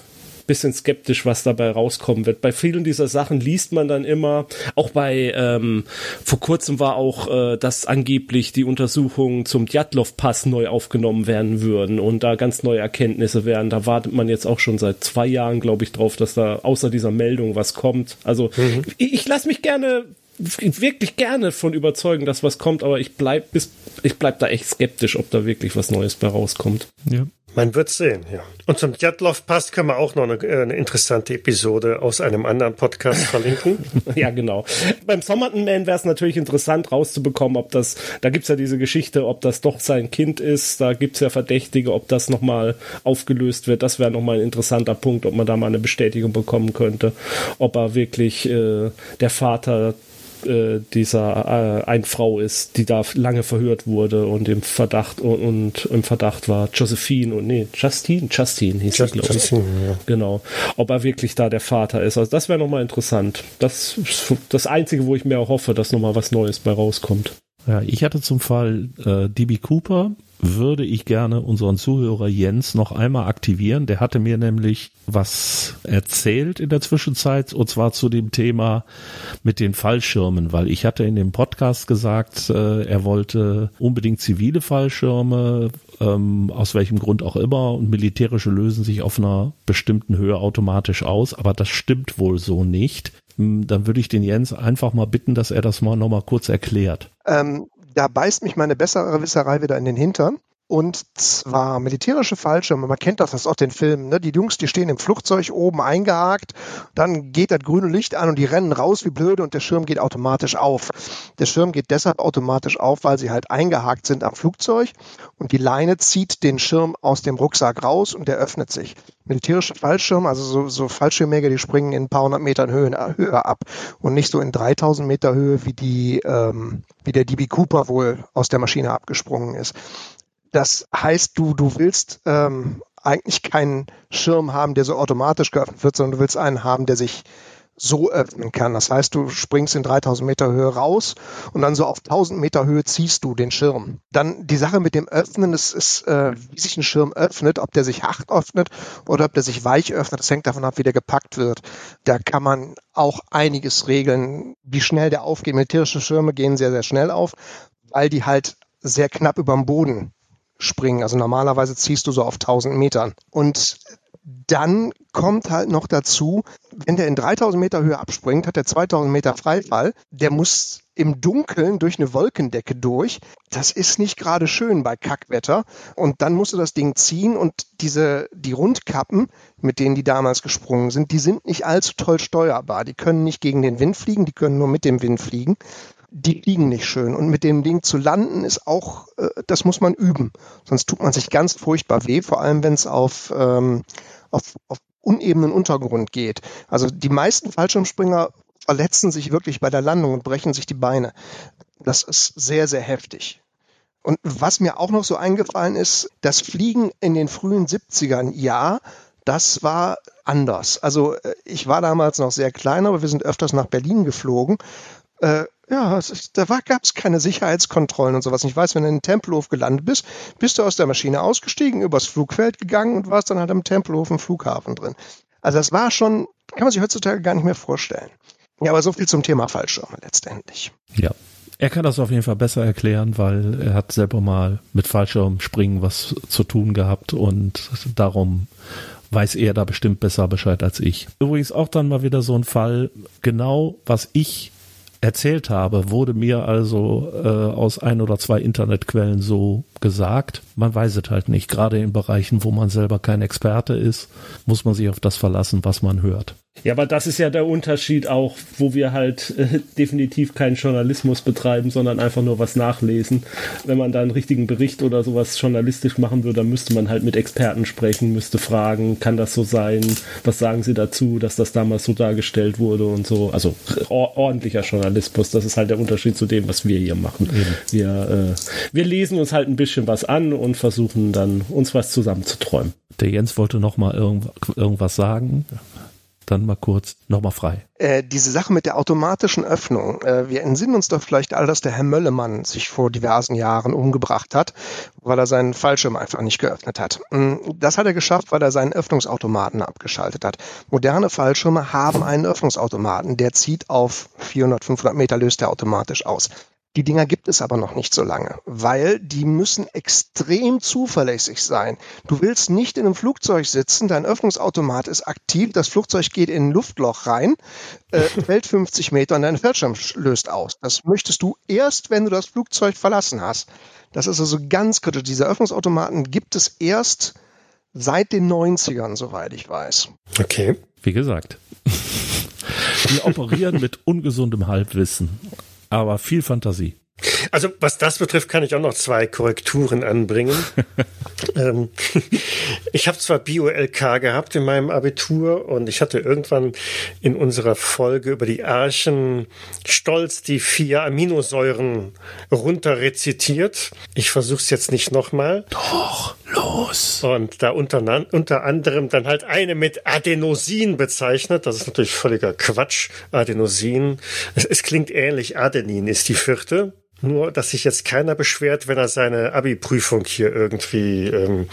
bisschen skeptisch, was dabei rauskommen wird. Bei vielen dieser Sachen liest man dann immer, auch bei, ähm, vor kurzem war auch, äh, dass angeblich die Untersuchungen zum Djatlov-Pass neu aufgenommen werden würden und da ganz neue Erkenntnisse wären. Da wartet man jetzt auch schon seit zwei Jahren, glaube ich, drauf, dass da außer dieser Meldung was kommt. Also mhm. ich, ich lasse mich gerne wirklich gerne von überzeugen, dass was kommt, aber ich bleib bis ich bleib da echt skeptisch, ob da wirklich was Neues bei rauskommt. Ja. Man wird sehen, ja. Und zum Djatlov-Pass können wir auch noch eine, äh, eine, interessante Episode aus einem anderen Podcast verlinken. ja, genau. Beim Somerton Man wäre es natürlich interessant rauszubekommen, ob das, da gibt's ja diese Geschichte, ob das doch sein Kind ist, da gibt's ja Verdächtige, ob das nochmal aufgelöst wird. Das wäre nochmal ein interessanter Punkt, ob man da mal eine Bestätigung bekommen könnte, ob er wirklich äh, der Vater äh, dieser äh, ein Frau ist, die da lange verhört wurde und im Verdacht und, und im Verdacht war Josephine und nee, Justine, Justine hieß Just, sie, glaube ich. Ja. Genau. Ob er wirklich da der Vater ist. Also das wäre nochmal interessant. Das das Einzige, wo ich mir auch hoffe, dass nochmal was Neues bei rauskommt. Ja, ich hatte zum Fall äh, DB Cooper, würde ich gerne unseren Zuhörer Jens noch einmal aktivieren. Der hatte mir nämlich was erzählt in der Zwischenzeit und zwar zu dem Thema mit den Fallschirmen, weil ich hatte in dem Podcast gesagt, äh, er wollte unbedingt zivile Fallschirme, ähm, aus welchem Grund auch immer und militärische lösen sich auf einer bestimmten Höhe automatisch aus, aber das stimmt wohl so nicht. Hm, dann würde ich den Jens einfach mal bitten, dass er das mal nochmal kurz erklärt. Ähm, da beißt mich meine bessere Wisserei wieder in den Hintern. Und zwar militärische Fallschirme, man kennt das aus den Filmen, ne? die Jungs, die stehen im Flugzeug oben eingehakt, dann geht das grüne Licht an und die rennen raus wie blöde und der Schirm geht automatisch auf. Der Schirm geht deshalb automatisch auf, weil sie halt eingehakt sind am Flugzeug und die Leine zieht den Schirm aus dem Rucksack raus und der öffnet sich. Militärische Fallschirme, also so, so Fallschirmjäger, die springen in ein paar hundert Metern Höhe, Höhe ab und nicht so in 3000 Meter Höhe, wie die, ähm, wie der DB Cooper wohl aus der Maschine abgesprungen ist. Das heißt, du, du willst ähm, eigentlich keinen Schirm haben, der so automatisch geöffnet wird, sondern du willst einen haben, der sich so öffnen kann. Das heißt, du springst in 3000 Meter Höhe raus und dann so auf 1000 Meter Höhe ziehst du den Schirm. Dann die Sache mit dem Öffnen, das ist, äh, wie sich ein Schirm öffnet, ob der sich hart öffnet oder ob der sich weich öffnet, das hängt davon ab, wie der gepackt wird. Da kann man auch einiges regeln, wie schnell der aufgeht. Militärische Schirme gehen sehr, sehr schnell auf, weil die halt sehr knapp über dem Boden springen. Also normalerweise ziehst du so auf 1000 Metern. Und dann kommt halt noch dazu, wenn der in 3000 Meter Höhe abspringt, hat er 2000 Meter Freifall. Der muss im Dunkeln durch eine Wolkendecke durch. Das ist nicht gerade schön bei Kackwetter. Und dann musst du das Ding ziehen und diese, die Rundkappen, mit denen die damals gesprungen sind, die sind nicht allzu toll steuerbar. Die können nicht gegen den Wind fliegen, die können nur mit dem Wind fliegen die liegen nicht schön. Und mit dem Ding zu landen ist auch, äh, das muss man üben. Sonst tut man sich ganz furchtbar weh, vor allem wenn es auf, ähm, auf, auf unebenen Untergrund geht. Also die meisten Fallschirmspringer verletzen sich wirklich bei der Landung und brechen sich die Beine. Das ist sehr, sehr heftig. Und was mir auch noch so eingefallen ist, das Fliegen in den frühen 70ern, ja, das war anders. Also äh, ich war damals noch sehr klein, aber wir sind öfters nach Berlin geflogen. Ja, da gab es keine Sicherheitskontrollen und sowas. Ich weiß, wenn du in den Tempelhof gelandet bist, bist du aus der Maschine ausgestiegen, übers Flugfeld gegangen und warst dann halt am Tempelhof im Flughafen drin. Also das war schon, kann man sich heutzutage gar nicht mehr vorstellen. Ja, aber so viel zum Thema Fallschirme letztendlich. Ja. Er kann das auf jeden Fall besser erklären, weil er hat selber mal mit Fallschirmspringen was zu tun gehabt und darum weiß er da bestimmt besser Bescheid als ich. Übrigens auch dann mal wieder so ein Fall, genau was ich erzählt habe, wurde mir also äh, aus ein oder zwei Internetquellen so gesagt. Man weiß es halt nicht. Gerade in Bereichen, wo man selber kein Experte ist, muss man sich auf das verlassen, was man hört. Ja, aber das ist ja der Unterschied auch, wo wir halt äh, definitiv keinen Journalismus betreiben, sondern einfach nur was nachlesen. Wenn man da einen richtigen Bericht oder sowas journalistisch machen würde, dann müsste man halt mit Experten sprechen, müsste fragen, kann das so sein? Was sagen sie dazu, dass das damals so dargestellt wurde und so? Also ordentlicher Journalismus, das ist halt der Unterschied zu dem, was wir hier machen. Mhm. Wir, äh, wir lesen uns halt ein bisschen was an und versuchen dann uns was zusammenzuträumen. Der Jens wollte noch mal irgend, irgendwas sagen dann mal kurz nochmal frei. Äh, diese Sache mit der automatischen Öffnung. Äh, wir entsinnen uns doch vielleicht all, dass der Herr Möllemann sich vor diversen Jahren umgebracht hat, weil er seinen Fallschirm einfach nicht geöffnet hat. Mm, das hat er geschafft, weil er seinen Öffnungsautomaten abgeschaltet hat. Moderne Fallschirme haben einen Öffnungsautomaten, der zieht auf 400, 500 Meter, löst er automatisch aus. Die Dinger gibt es aber noch nicht so lange, weil die müssen extrem zuverlässig sein. Du willst nicht in einem Flugzeug sitzen, dein Öffnungsautomat ist aktiv, das Flugzeug geht in ein Luftloch rein, äh, fällt 50 Meter und dein Fallschirm löst aus. Das möchtest du erst, wenn du das Flugzeug verlassen hast. Das ist also ganz kritisch. Diese Öffnungsautomaten gibt es erst seit den 90ern, soweit ich weiß. Okay. Wie gesagt. Wir operieren mit ungesundem Halbwissen aber viel Fantasie. Also was das betrifft, kann ich auch noch zwei Korrekturen anbringen. ähm, ich habe zwar Bio-LK gehabt in meinem Abitur und ich hatte irgendwann in unserer Folge über die Archen stolz die vier Aminosäuren runterrezitiert. Ich versuche es jetzt nicht nochmal. Doch, los. Und da unter, unter anderem dann halt eine mit Adenosin bezeichnet. Das ist natürlich völliger Quatsch. Adenosin. Es, es klingt ähnlich. Adenin ist die vierte. Nur, dass sich jetzt keiner beschwert, wenn er seine Abi-Prüfung hier irgendwie ähm,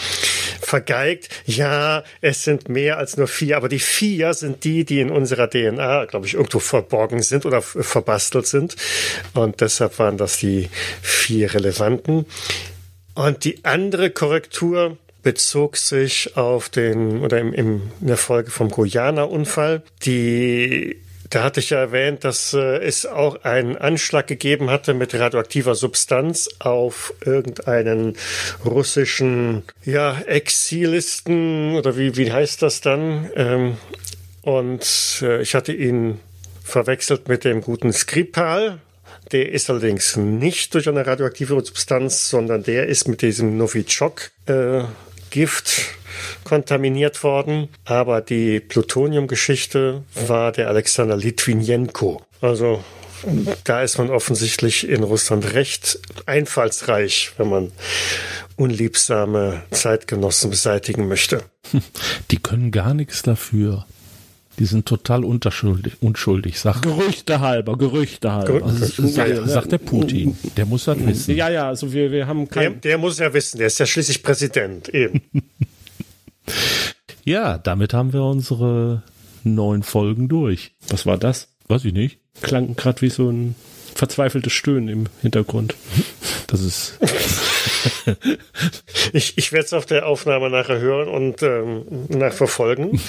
vergeigt. Ja, es sind mehr als nur vier, aber die vier sind die, die in unserer DNA, glaube ich, irgendwo verborgen sind oder verbastelt sind. Und deshalb waren das die vier relevanten. Und die andere Korrektur bezog sich auf den, oder im, im, in der Folge vom Guyana-Unfall, die da hatte ich ja erwähnt, dass äh, es auch einen Anschlag gegeben hatte mit radioaktiver Substanz auf irgendeinen russischen ja, Exilisten oder wie, wie heißt das dann? Ähm, und äh, ich hatte ihn verwechselt mit dem guten Skripal. Der ist allerdings nicht durch eine radioaktive Substanz, sondern der ist mit diesem Novichok-Gift äh, kontaminiert worden. Aber die Plutonium-Geschichte war der Alexander Litvinenko. Also da ist man offensichtlich in Russland recht einfallsreich, wenn man unliebsame Zeitgenossen beseitigen möchte. Die können gar nichts dafür. Die sind total unschuldig, unschuldig sagt. Gerüchte halber, Gerüchte halber. Also, sagt, ja, sagt, der Putin. Der muss das wissen. Ja, ja, also wir, wir haben kein. Der, der muss ja wissen, der ist ja schließlich Präsident, eben. Ja, damit haben wir unsere neun Folgen durch. Was war das? Weiß ich nicht. Klang gerade wie so ein verzweifeltes Stöhnen im Hintergrund. Das ist. ich ich werde es auf der Aufnahme nachher hören und ähm, nachverfolgen.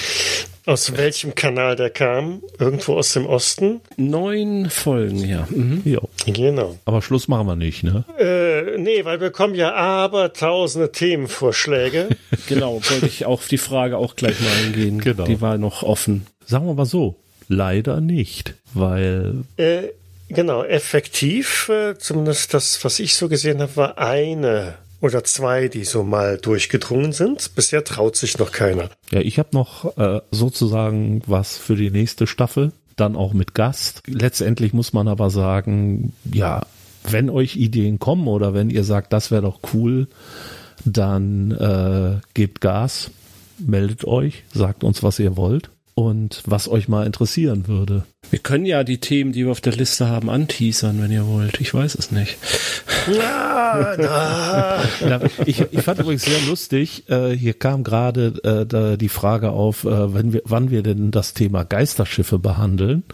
Aus welchem Kanal der kam? Irgendwo aus dem Osten? Neun Folgen, ja. Mhm. ja. Genau. Aber Schluss machen wir nicht, ne? Äh, nee, weil wir kommen ja aber tausende Themenvorschläge. genau, wollte ich auf die Frage auch gleich mal eingehen. Genau. Die war noch offen. Sagen wir mal so, leider nicht, weil... Äh, genau, effektiv, äh, zumindest das, was ich so gesehen habe, war eine oder zwei, die so mal durchgedrungen sind. Bisher traut sich noch keiner. Ja, ich habe noch äh, sozusagen was für die nächste Staffel. dann auch mit Gast. Letztendlich muss man aber sagen, ja, wenn euch Ideen kommen oder wenn ihr sagt, das wäre doch cool, dann äh, gebt Gas, meldet euch, sagt uns, was ihr wollt und was euch mal interessieren würde. Wir können ja die Themen, die wir auf der Liste haben, anteasern, wenn ihr wollt. Ich weiß es nicht. Ich, ich fand übrigens sehr lustig, äh, hier kam gerade äh, die Frage auf, äh, wenn wir, wann wir denn das Thema Geisterschiffe behandeln.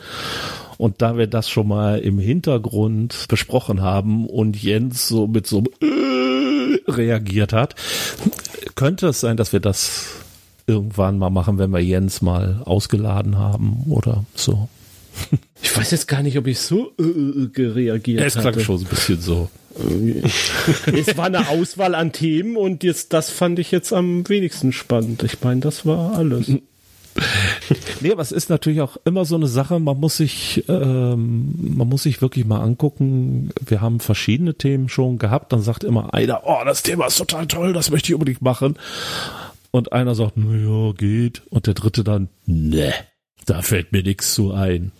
Und da wir das schon mal im Hintergrund besprochen haben und Jens so mit so äh, reagiert hat, könnte es sein, dass wir das irgendwann mal machen, wenn wir Jens mal ausgeladen haben oder so. Ich weiß jetzt gar nicht, ob ich so äh, äh, reagiert habe. Es klang schon ein bisschen so. es war eine Auswahl an Themen und jetzt, das fand ich jetzt am wenigsten spannend. Ich meine, das war alles. nee, aber es ist natürlich auch immer so eine Sache, man muss sich, ähm, man muss sich wirklich mal angucken. Wir haben verschiedene Themen schon gehabt, dann sagt immer einer, oh, das Thema ist total toll, das möchte ich unbedingt machen. Und einer sagt, naja, geht. Und der dritte dann, ne, da fällt mir nichts zu ein.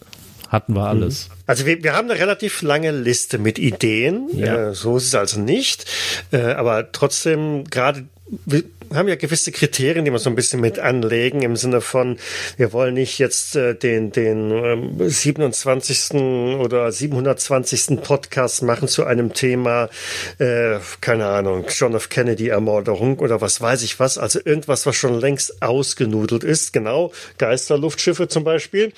Hatten wir alles. Mhm. Also wir, wir haben eine relativ lange Liste mit Ideen. Ja. Äh, so ist es also nicht. Äh, aber trotzdem, gerade wir haben ja gewisse Kriterien, die wir so ein bisschen mit anlegen, im Sinne von, wir wollen nicht jetzt äh, den, den ähm, 27. oder 720. Podcast machen zu einem Thema, äh, keine Ahnung, John F. Kennedy Ermordung oder was weiß ich was, also irgendwas, was schon längst ausgenudelt ist, genau, Geisterluftschiffe zum Beispiel.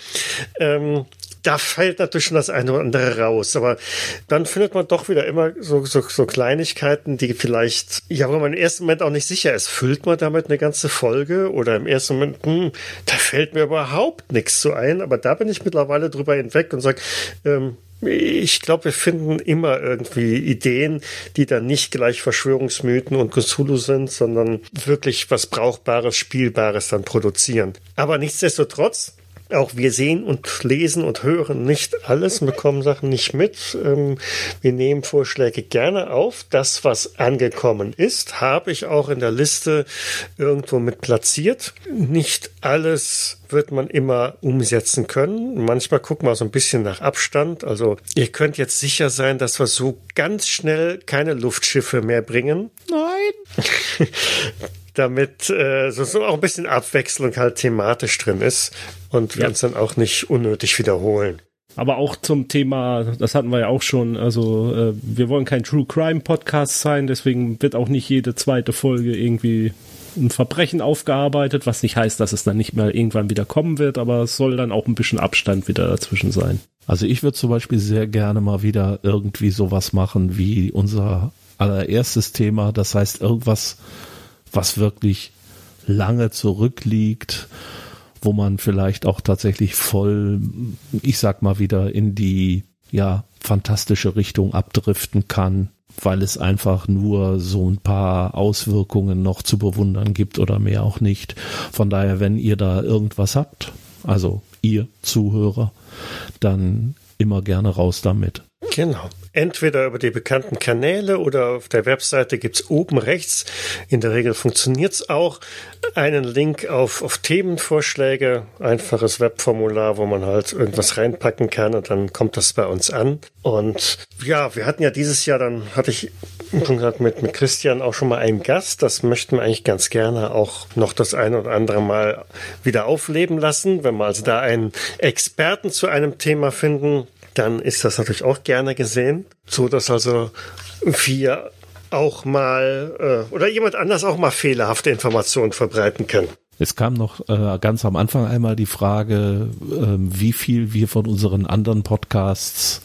Ähm, da fällt natürlich schon das eine oder andere raus. Aber dann findet man doch wieder immer so, so, so Kleinigkeiten, die vielleicht, ja, wo man im ersten Moment auch nicht sicher ist, füllt man damit eine ganze Folge oder im ersten Moment, hm, da fällt mir überhaupt nichts zu ein. Aber da bin ich mittlerweile drüber hinweg und sage, ähm, ich glaube, wir finden immer irgendwie Ideen, die dann nicht gleich Verschwörungsmythen und Cthulhu sind, sondern wirklich was Brauchbares, Spielbares dann produzieren. Aber nichtsdestotrotz, auch wir sehen und lesen und hören nicht alles und bekommen Sachen nicht mit. Ähm, wir nehmen Vorschläge gerne auf. Das, was angekommen ist, habe ich auch in der Liste irgendwo mit platziert. Nicht alles wird man immer umsetzen können. Manchmal gucken wir so ein bisschen nach Abstand. Also ihr könnt jetzt sicher sein, dass wir so ganz schnell keine Luftschiffe mehr bringen. Nein. damit äh, so, so auch ein bisschen Abwechslung halt thematisch drin ist und wir ja. uns dann auch nicht unnötig wiederholen. Aber auch zum Thema, das hatten wir ja auch schon, also äh, wir wollen kein True Crime Podcast sein, deswegen wird auch nicht jede zweite Folge irgendwie ein Verbrechen aufgearbeitet, was nicht heißt, dass es dann nicht mehr irgendwann wieder kommen wird, aber es soll dann auch ein bisschen Abstand wieder dazwischen sein. Also ich würde zum Beispiel sehr gerne mal wieder irgendwie sowas machen wie unser allererstes Thema, das heißt irgendwas, was wirklich lange zurückliegt, wo man vielleicht auch tatsächlich voll, ich sag mal wieder in die, ja, fantastische Richtung abdriften kann, weil es einfach nur so ein paar Auswirkungen noch zu bewundern gibt oder mehr auch nicht. Von daher, wenn ihr da irgendwas habt, also ihr Zuhörer, dann immer gerne raus damit. Genau. Entweder über die bekannten Kanäle oder auf der Webseite gibt's oben rechts, in der Regel funktioniert's auch, einen Link auf, auf Themenvorschläge, einfaches Webformular, wo man halt irgendwas reinpacken kann und dann kommt das bei uns an. Und ja, wir hatten ja dieses Jahr, dann hatte ich schon gesagt, mit, mit Christian auch schon mal einen Gast. Das möchten wir eigentlich ganz gerne auch noch das eine oder andere Mal wieder aufleben lassen. Wenn wir also da einen Experten zu einem Thema finden, dann ist das natürlich auch gerne gesehen, so dass also wir auch mal äh, oder jemand anders auch mal fehlerhafte Informationen verbreiten können. Es kam noch äh, ganz am Anfang einmal die Frage, äh, wie viel wir von unseren anderen Podcasts,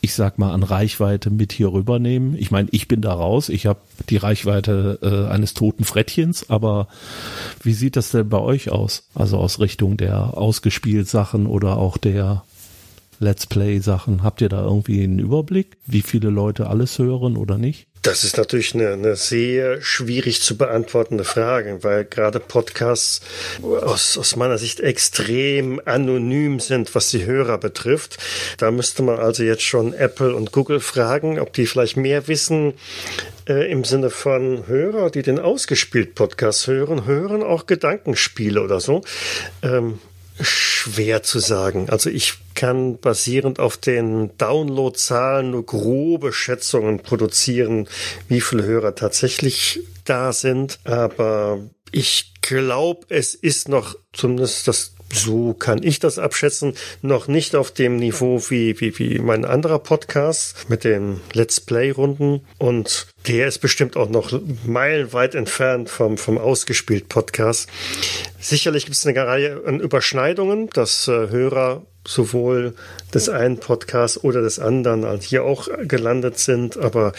ich sag mal, an Reichweite mit hier rübernehmen. Ich meine, ich bin da raus, ich habe die Reichweite äh, eines toten Frettchens, aber wie sieht das denn bei euch aus? Also aus Richtung der ausgespielt Sachen oder auch der Let's Play-Sachen. Habt ihr da irgendwie einen Überblick, wie viele Leute alles hören oder nicht? Das ist natürlich eine, eine sehr schwierig zu beantwortende Frage, weil gerade Podcasts aus, aus meiner Sicht extrem anonym sind, was die Hörer betrifft. Da müsste man also jetzt schon Apple und Google fragen, ob die vielleicht mehr wissen äh, im Sinne von Hörer, die den ausgespielt Podcast hören, hören auch Gedankenspiele oder so. Ähm, schwer zu sagen. Also ich kann basierend auf den Downloadzahlen nur grobe Schätzungen produzieren, wie viele Hörer tatsächlich da sind. Aber ich glaube, es ist noch zumindest das so kann ich das abschätzen, noch nicht auf dem Niveau wie, wie, wie mein anderer Podcast mit den Let's Play-Runden. Und der ist bestimmt auch noch meilenweit entfernt vom, vom ausgespielt Podcast. Sicherlich gibt es eine Reihe an Überschneidungen, dass äh, Hörer sowohl des einen Podcasts oder des anderen hier auch gelandet sind, aber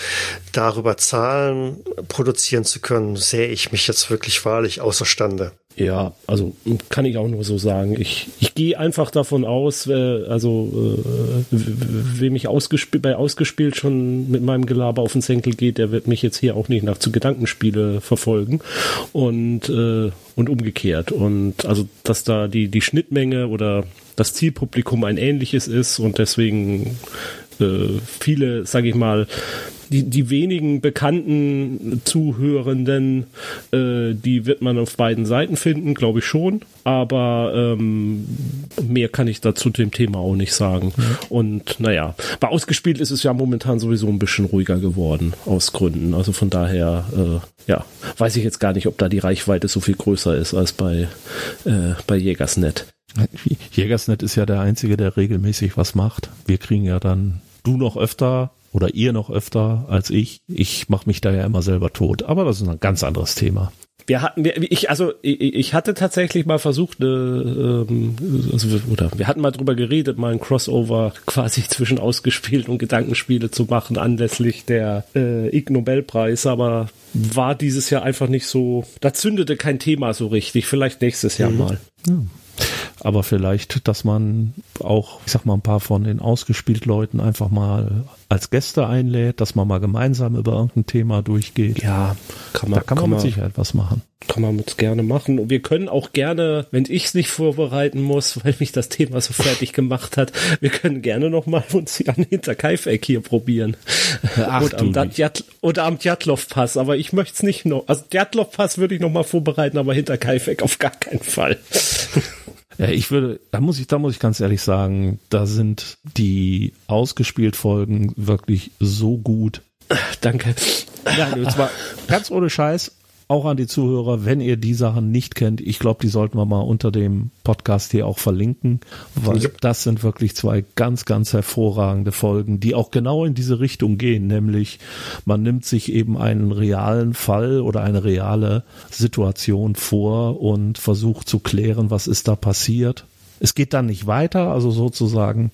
darüber Zahlen produzieren zu können, sehe ich mich jetzt wirklich wahrlich außerstande. Ja, also kann ich auch nur so sagen. Ich, ich gehe einfach davon aus, äh, also äh, wem ich ausgespielt, bei ausgespielt schon mit meinem Gelaber auf den Senkel geht, der wird mich jetzt hier auch nicht nach zu Gedankenspiele verfolgen und äh, und umgekehrt. Und also dass da die die Schnittmenge oder das Zielpublikum ein ähnliches ist und deswegen äh, viele, sage ich mal, die, die wenigen bekannten Zuhörenden, äh, die wird man auf beiden Seiten finden, glaube ich schon. Aber ähm, mehr kann ich dazu dem Thema auch nicht sagen. Mhm. Und naja, bei ausgespielt ist es ja momentan sowieso ein bisschen ruhiger geworden, aus Gründen. Also von daher, äh, ja, weiß ich jetzt gar nicht, ob da die Reichweite so viel größer ist als bei, äh, bei Jägersnet. Jägersnet ist ja der Einzige, der regelmäßig was macht. Wir kriegen ja dann du noch öfter oder ihr noch öfter als ich. Ich mache mich da ja immer selber tot. Aber das ist ein ganz anderes Thema. Wir hatten, wir, ich, also ich, ich hatte tatsächlich mal versucht, eine, ähm, also, oder wir hatten mal drüber geredet, mal ein Crossover quasi zwischen ausgespielt und Gedankenspiele zu machen anlässlich der äh, Ig Nobelpreis, aber war dieses Jahr einfach nicht so, da zündete kein Thema so richtig. Vielleicht nächstes Jahr mhm. mal. Ja. Aber vielleicht, dass man auch, ich sag mal, ein paar von den ausgespielt Leuten einfach mal als Gäste einlädt, dass man mal gemeinsam über irgendein Thema durchgeht. Ja, kann man, da kann, kann man mit Sicherheit was machen. Kann man mit gerne machen. Und wir können auch gerne, wenn ich es nicht vorbereiten muss, weil mich das Thema so fertig gemacht hat, wir können gerne noch mal uns hier an Hinterkaifeck hier probieren. Ach, oder, am Djat, oder am Djatlov-Pass. Aber ich möchte es nicht noch, also Djatlov-Pass würde ich noch mal vorbereiten, aber Hinterkaifeck auf gar keinen Fall. Ja, ich würde, da muss ich, da muss ich ganz ehrlich sagen, da sind die ausgespielt Folgen wirklich so gut. Danke. Ja, und zwar ganz ohne Scheiß auch an die Zuhörer, wenn ihr die Sachen nicht kennt, ich glaube, die sollten wir mal unter dem Podcast hier auch verlinken, weil yep. das sind wirklich zwei ganz, ganz hervorragende Folgen, die auch genau in diese Richtung gehen, nämlich man nimmt sich eben einen realen Fall oder eine reale Situation vor und versucht zu klären, was ist da passiert. Es geht dann nicht weiter, also sozusagen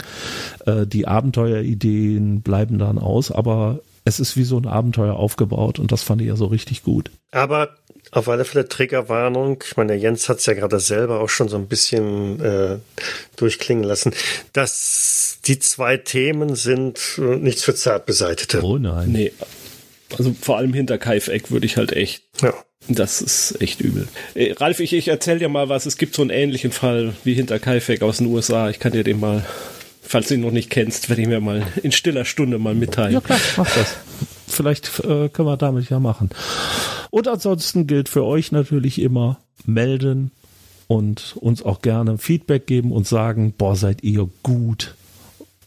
äh, die Abenteuerideen bleiben dann aus, aber es ist wie so ein Abenteuer aufgebaut und das fand ich ja so richtig gut. Aber auf alle Fälle Triggerwarnung. Ich meine, der Jens hat es ja gerade selber auch schon so ein bisschen äh, durchklingen lassen, dass die zwei Themen sind äh, nichts für Zartbeseitete. Oh nein. Nee. Also vor allem hinter Kaifeck würde ich halt echt. Ja. Das ist echt übel. Äh, Ralf, ich, ich erzähl dir mal was. Es gibt so einen ähnlichen Fall wie hinter Kaifeck aus den USA. Ich kann dir den mal Falls du ihn noch nicht kennst, werde ich mir mal in stiller Stunde mal mitteilen. Ja klar, mach das. Vielleicht äh, können wir damit ja machen. Und ansonsten gilt für euch natürlich immer melden und uns auch gerne Feedback geben und sagen, boah, seid ihr gut.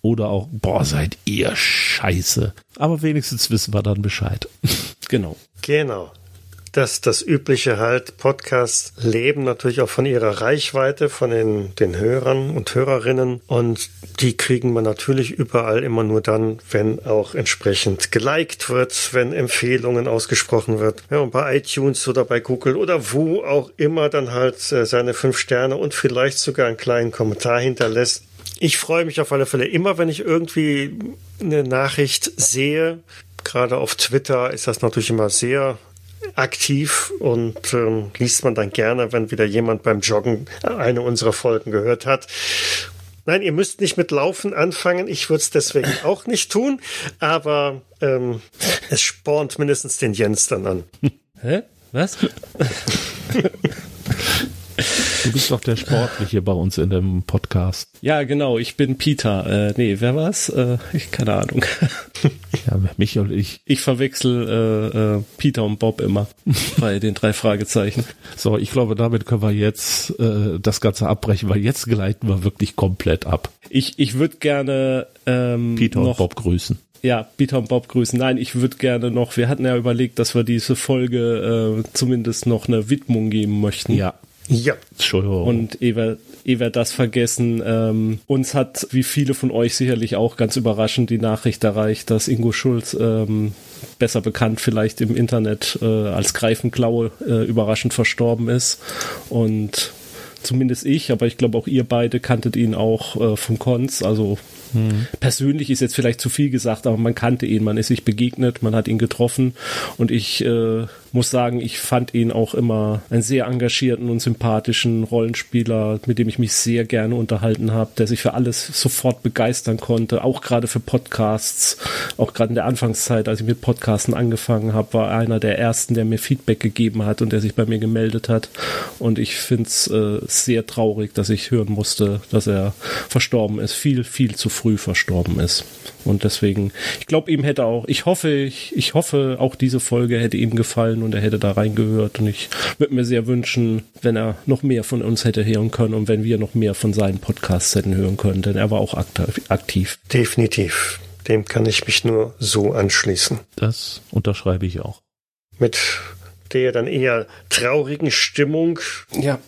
Oder auch, boah, seid ihr scheiße. Aber wenigstens wissen wir dann Bescheid. Genau. Genau dass das übliche halt Podcasts leben natürlich auch von ihrer Reichweite, von den, den Hörern und Hörerinnen und die kriegen man natürlich überall immer nur dann, wenn auch entsprechend geliked wird, wenn Empfehlungen ausgesprochen wird. Ja, und bei iTunes oder bei Google oder wo auch immer dann halt äh, seine fünf Sterne und vielleicht sogar einen kleinen Kommentar hinterlässt. Ich freue mich auf alle Fälle immer, wenn ich irgendwie eine Nachricht sehe. Gerade auf Twitter ist das natürlich immer sehr aktiv und ähm, liest man dann gerne, wenn wieder jemand beim Joggen eine unserer Folgen gehört hat. Nein, ihr müsst nicht mit Laufen anfangen. Ich würde es deswegen auch nicht tun, aber ähm, es spornt mindestens den Jens dann an. Hä? Was? Du bist doch der Sportliche bei uns in dem Podcast. Ja, genau. Ich bin Peter. Äh, nee, wer war's? Äh, ich keine Ahnung. Ja, Michael, ich. Ich verwechsel äh, äh, Peter und Bob immer bei den drei Fragezeichen. So, ich glaube, damit können wir jetzt äh, das Ganze abbrechen, weil jetzt gleiten wir wirklich komplett ab. Ich, ich würde gerne ähm, Peter noch, und Bob grüßen. Ja, Peter und Bob grüßen. Nein, ich würde gerne noch, wir hatten ja überlegt, dass wir diese Folge äh, zumindest noch eine Widmung geben möchten. Ja. Ja. Entschuldigung. Und ehe ehe wir das vergessen, ähm, uns hat, wie viele von euch sicherlich auch ganz überraschend, die Nachricht erreicht, dass Ingo Schulz, ähm, besser bekannt vielleicht im Internet äh, als Greifenklaue, äh, überraschend verstorben ist. Und zumindest ich, aber ich glaube auch ihr beide kanntet ihn auch äh, von Cons, also hm. Persönlich ist jetzt vielleicht zu viel gesagt, aber man kannte ihn, man ist sich begegnet, man hat ihn getroffen und ich äh, muss sagen, ich fand ihn auch immer einen sehr engagierten und sympathischen Rollenspieler, mit dem ich mich sehr gerne unterhalten habe, der sich für alles sofort begeistern konnte, auch gerade für Podcasts, auch gerade in der Anfangszeit, als ich mit Podcasten angefangen habe, war einer der ersten, der mir Feedback gegeben hat und der sich bei mir gemeldet hat. Und ich finde es äh, sehr traurig, dass ich hören musste, dass er verstorben ist, viel, viel zu früh verstorben ist. Und deswegen, ich glaube, ihm hätte auch, ich hoffe, ich, ich hoffe, auch diese Folge hätte ihm gefallen und er hätte da reingehört. Und ich würde mir sehr wünschen, wenn er noch mehr von uns hätte hören können und wenn wir noch mehr von seinen Podcasts hätten hören können, denn er war auch aktiv. Definitiv. Dem kann ich mich nur so anschließen. Das unterschreibe ich auch. Mit der dann eher traurigen Stimmung. Ja.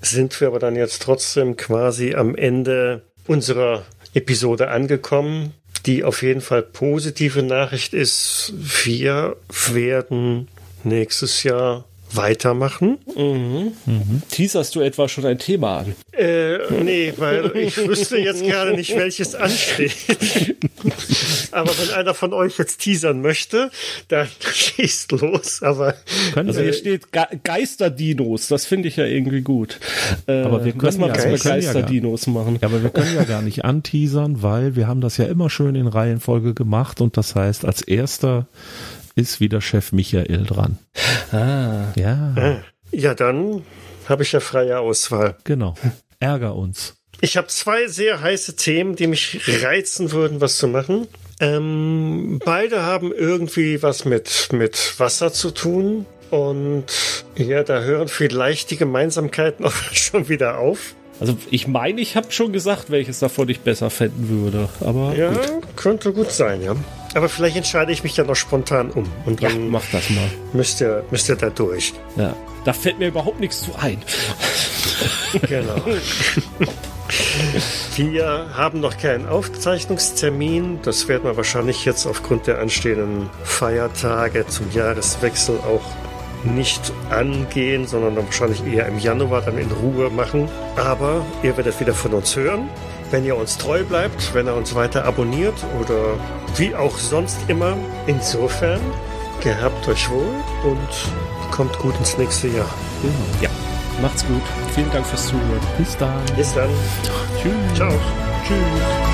Sind wir aber dann jetzt trotzdem quasi am Ende unserer Episode angekommen. Die auf jeden Fall positive Nachricht ist, wir werden nächstes Jahr weitermachen. Mhm. Mhm. Teaserst du etwa schon ein Thema an? Äh, nee, weil ich wüsste jetzt gerade nicht, welches ansteht. Aber wenn einer von euch jetzt teasern möchte, dann schießt los. Aber also hier äh, steht Ge Geisterdinos, das finde ich ja irgendwie gut. Äh, aber wir können, ja, wir Geisterdinos ja machen. Ja, aber wir können ja gar nicht anteasern, weil wir haben das ja immer schön in Reihenfolge gemacht und das heißt, als erster ist wieder Chef Michael dran. Ah. Ja. Äh, ja, dann habe ich ja freie Auswahl. Genau. Ärger uns. Ich habe zwei sehr heiße Themen, die mich reizen würden, was zu machen. Ähm, beide haben irgendwie was mit, mit Wasser zu tun. Und ja, da hören vielleicht die Gemeinsamkeiten auch schon wieder auf. Also ich meine, ich habe schon gesagt, welches davon ich besser fänden würde. Aber ja, gut. könnte gut sein, ja. Aber vielleicht entscheide ich mich ja noch spontan um. Und dann ja, mach das mal. Müsst ihr, müsst ihr da durch. Ja, da fällt mir überhaupt nichts zu ein. genau. Wir haben noch keinen Aufzeichnungstermin. Das werden wir wahrscheinlich jetzt aufgrund der anstehenden Feiertage zum Jahreswechsel auch nicht angehen, sondern dann wahrscheinlich eher im Januar dann in Ruhe machen. Aber ihr werdet wieder von uns hören. Wenn ihr uns treu bleibt, wenn ihr uns weiter abonniert oder wie auch sonst immer. Insofern, gehabt euch wohl und kommt gut ins nächste Jahr. Ja, macht's gut. Vielen Dank fürs Zuhören. Bis dann. Bis dann. Tschüss. Ciao. Tschüss.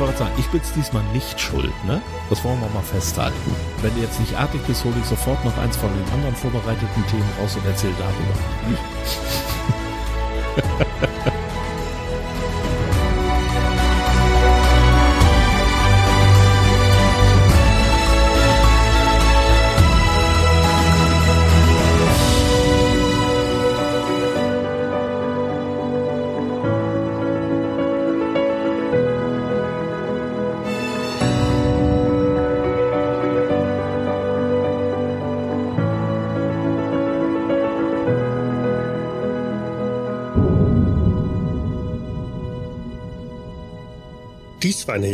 Wollte sagen, ich bin es diesmal nicht schuld, ne? Das wollen wir mal festhalten. Wenn du jetzt nicht artig bist, hole ich sofort noch eins von den anderen vorbereiteten Themen raus und erzähl darüber.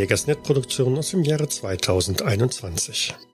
Jägersnet-Produktion aus dem Jahre 2021.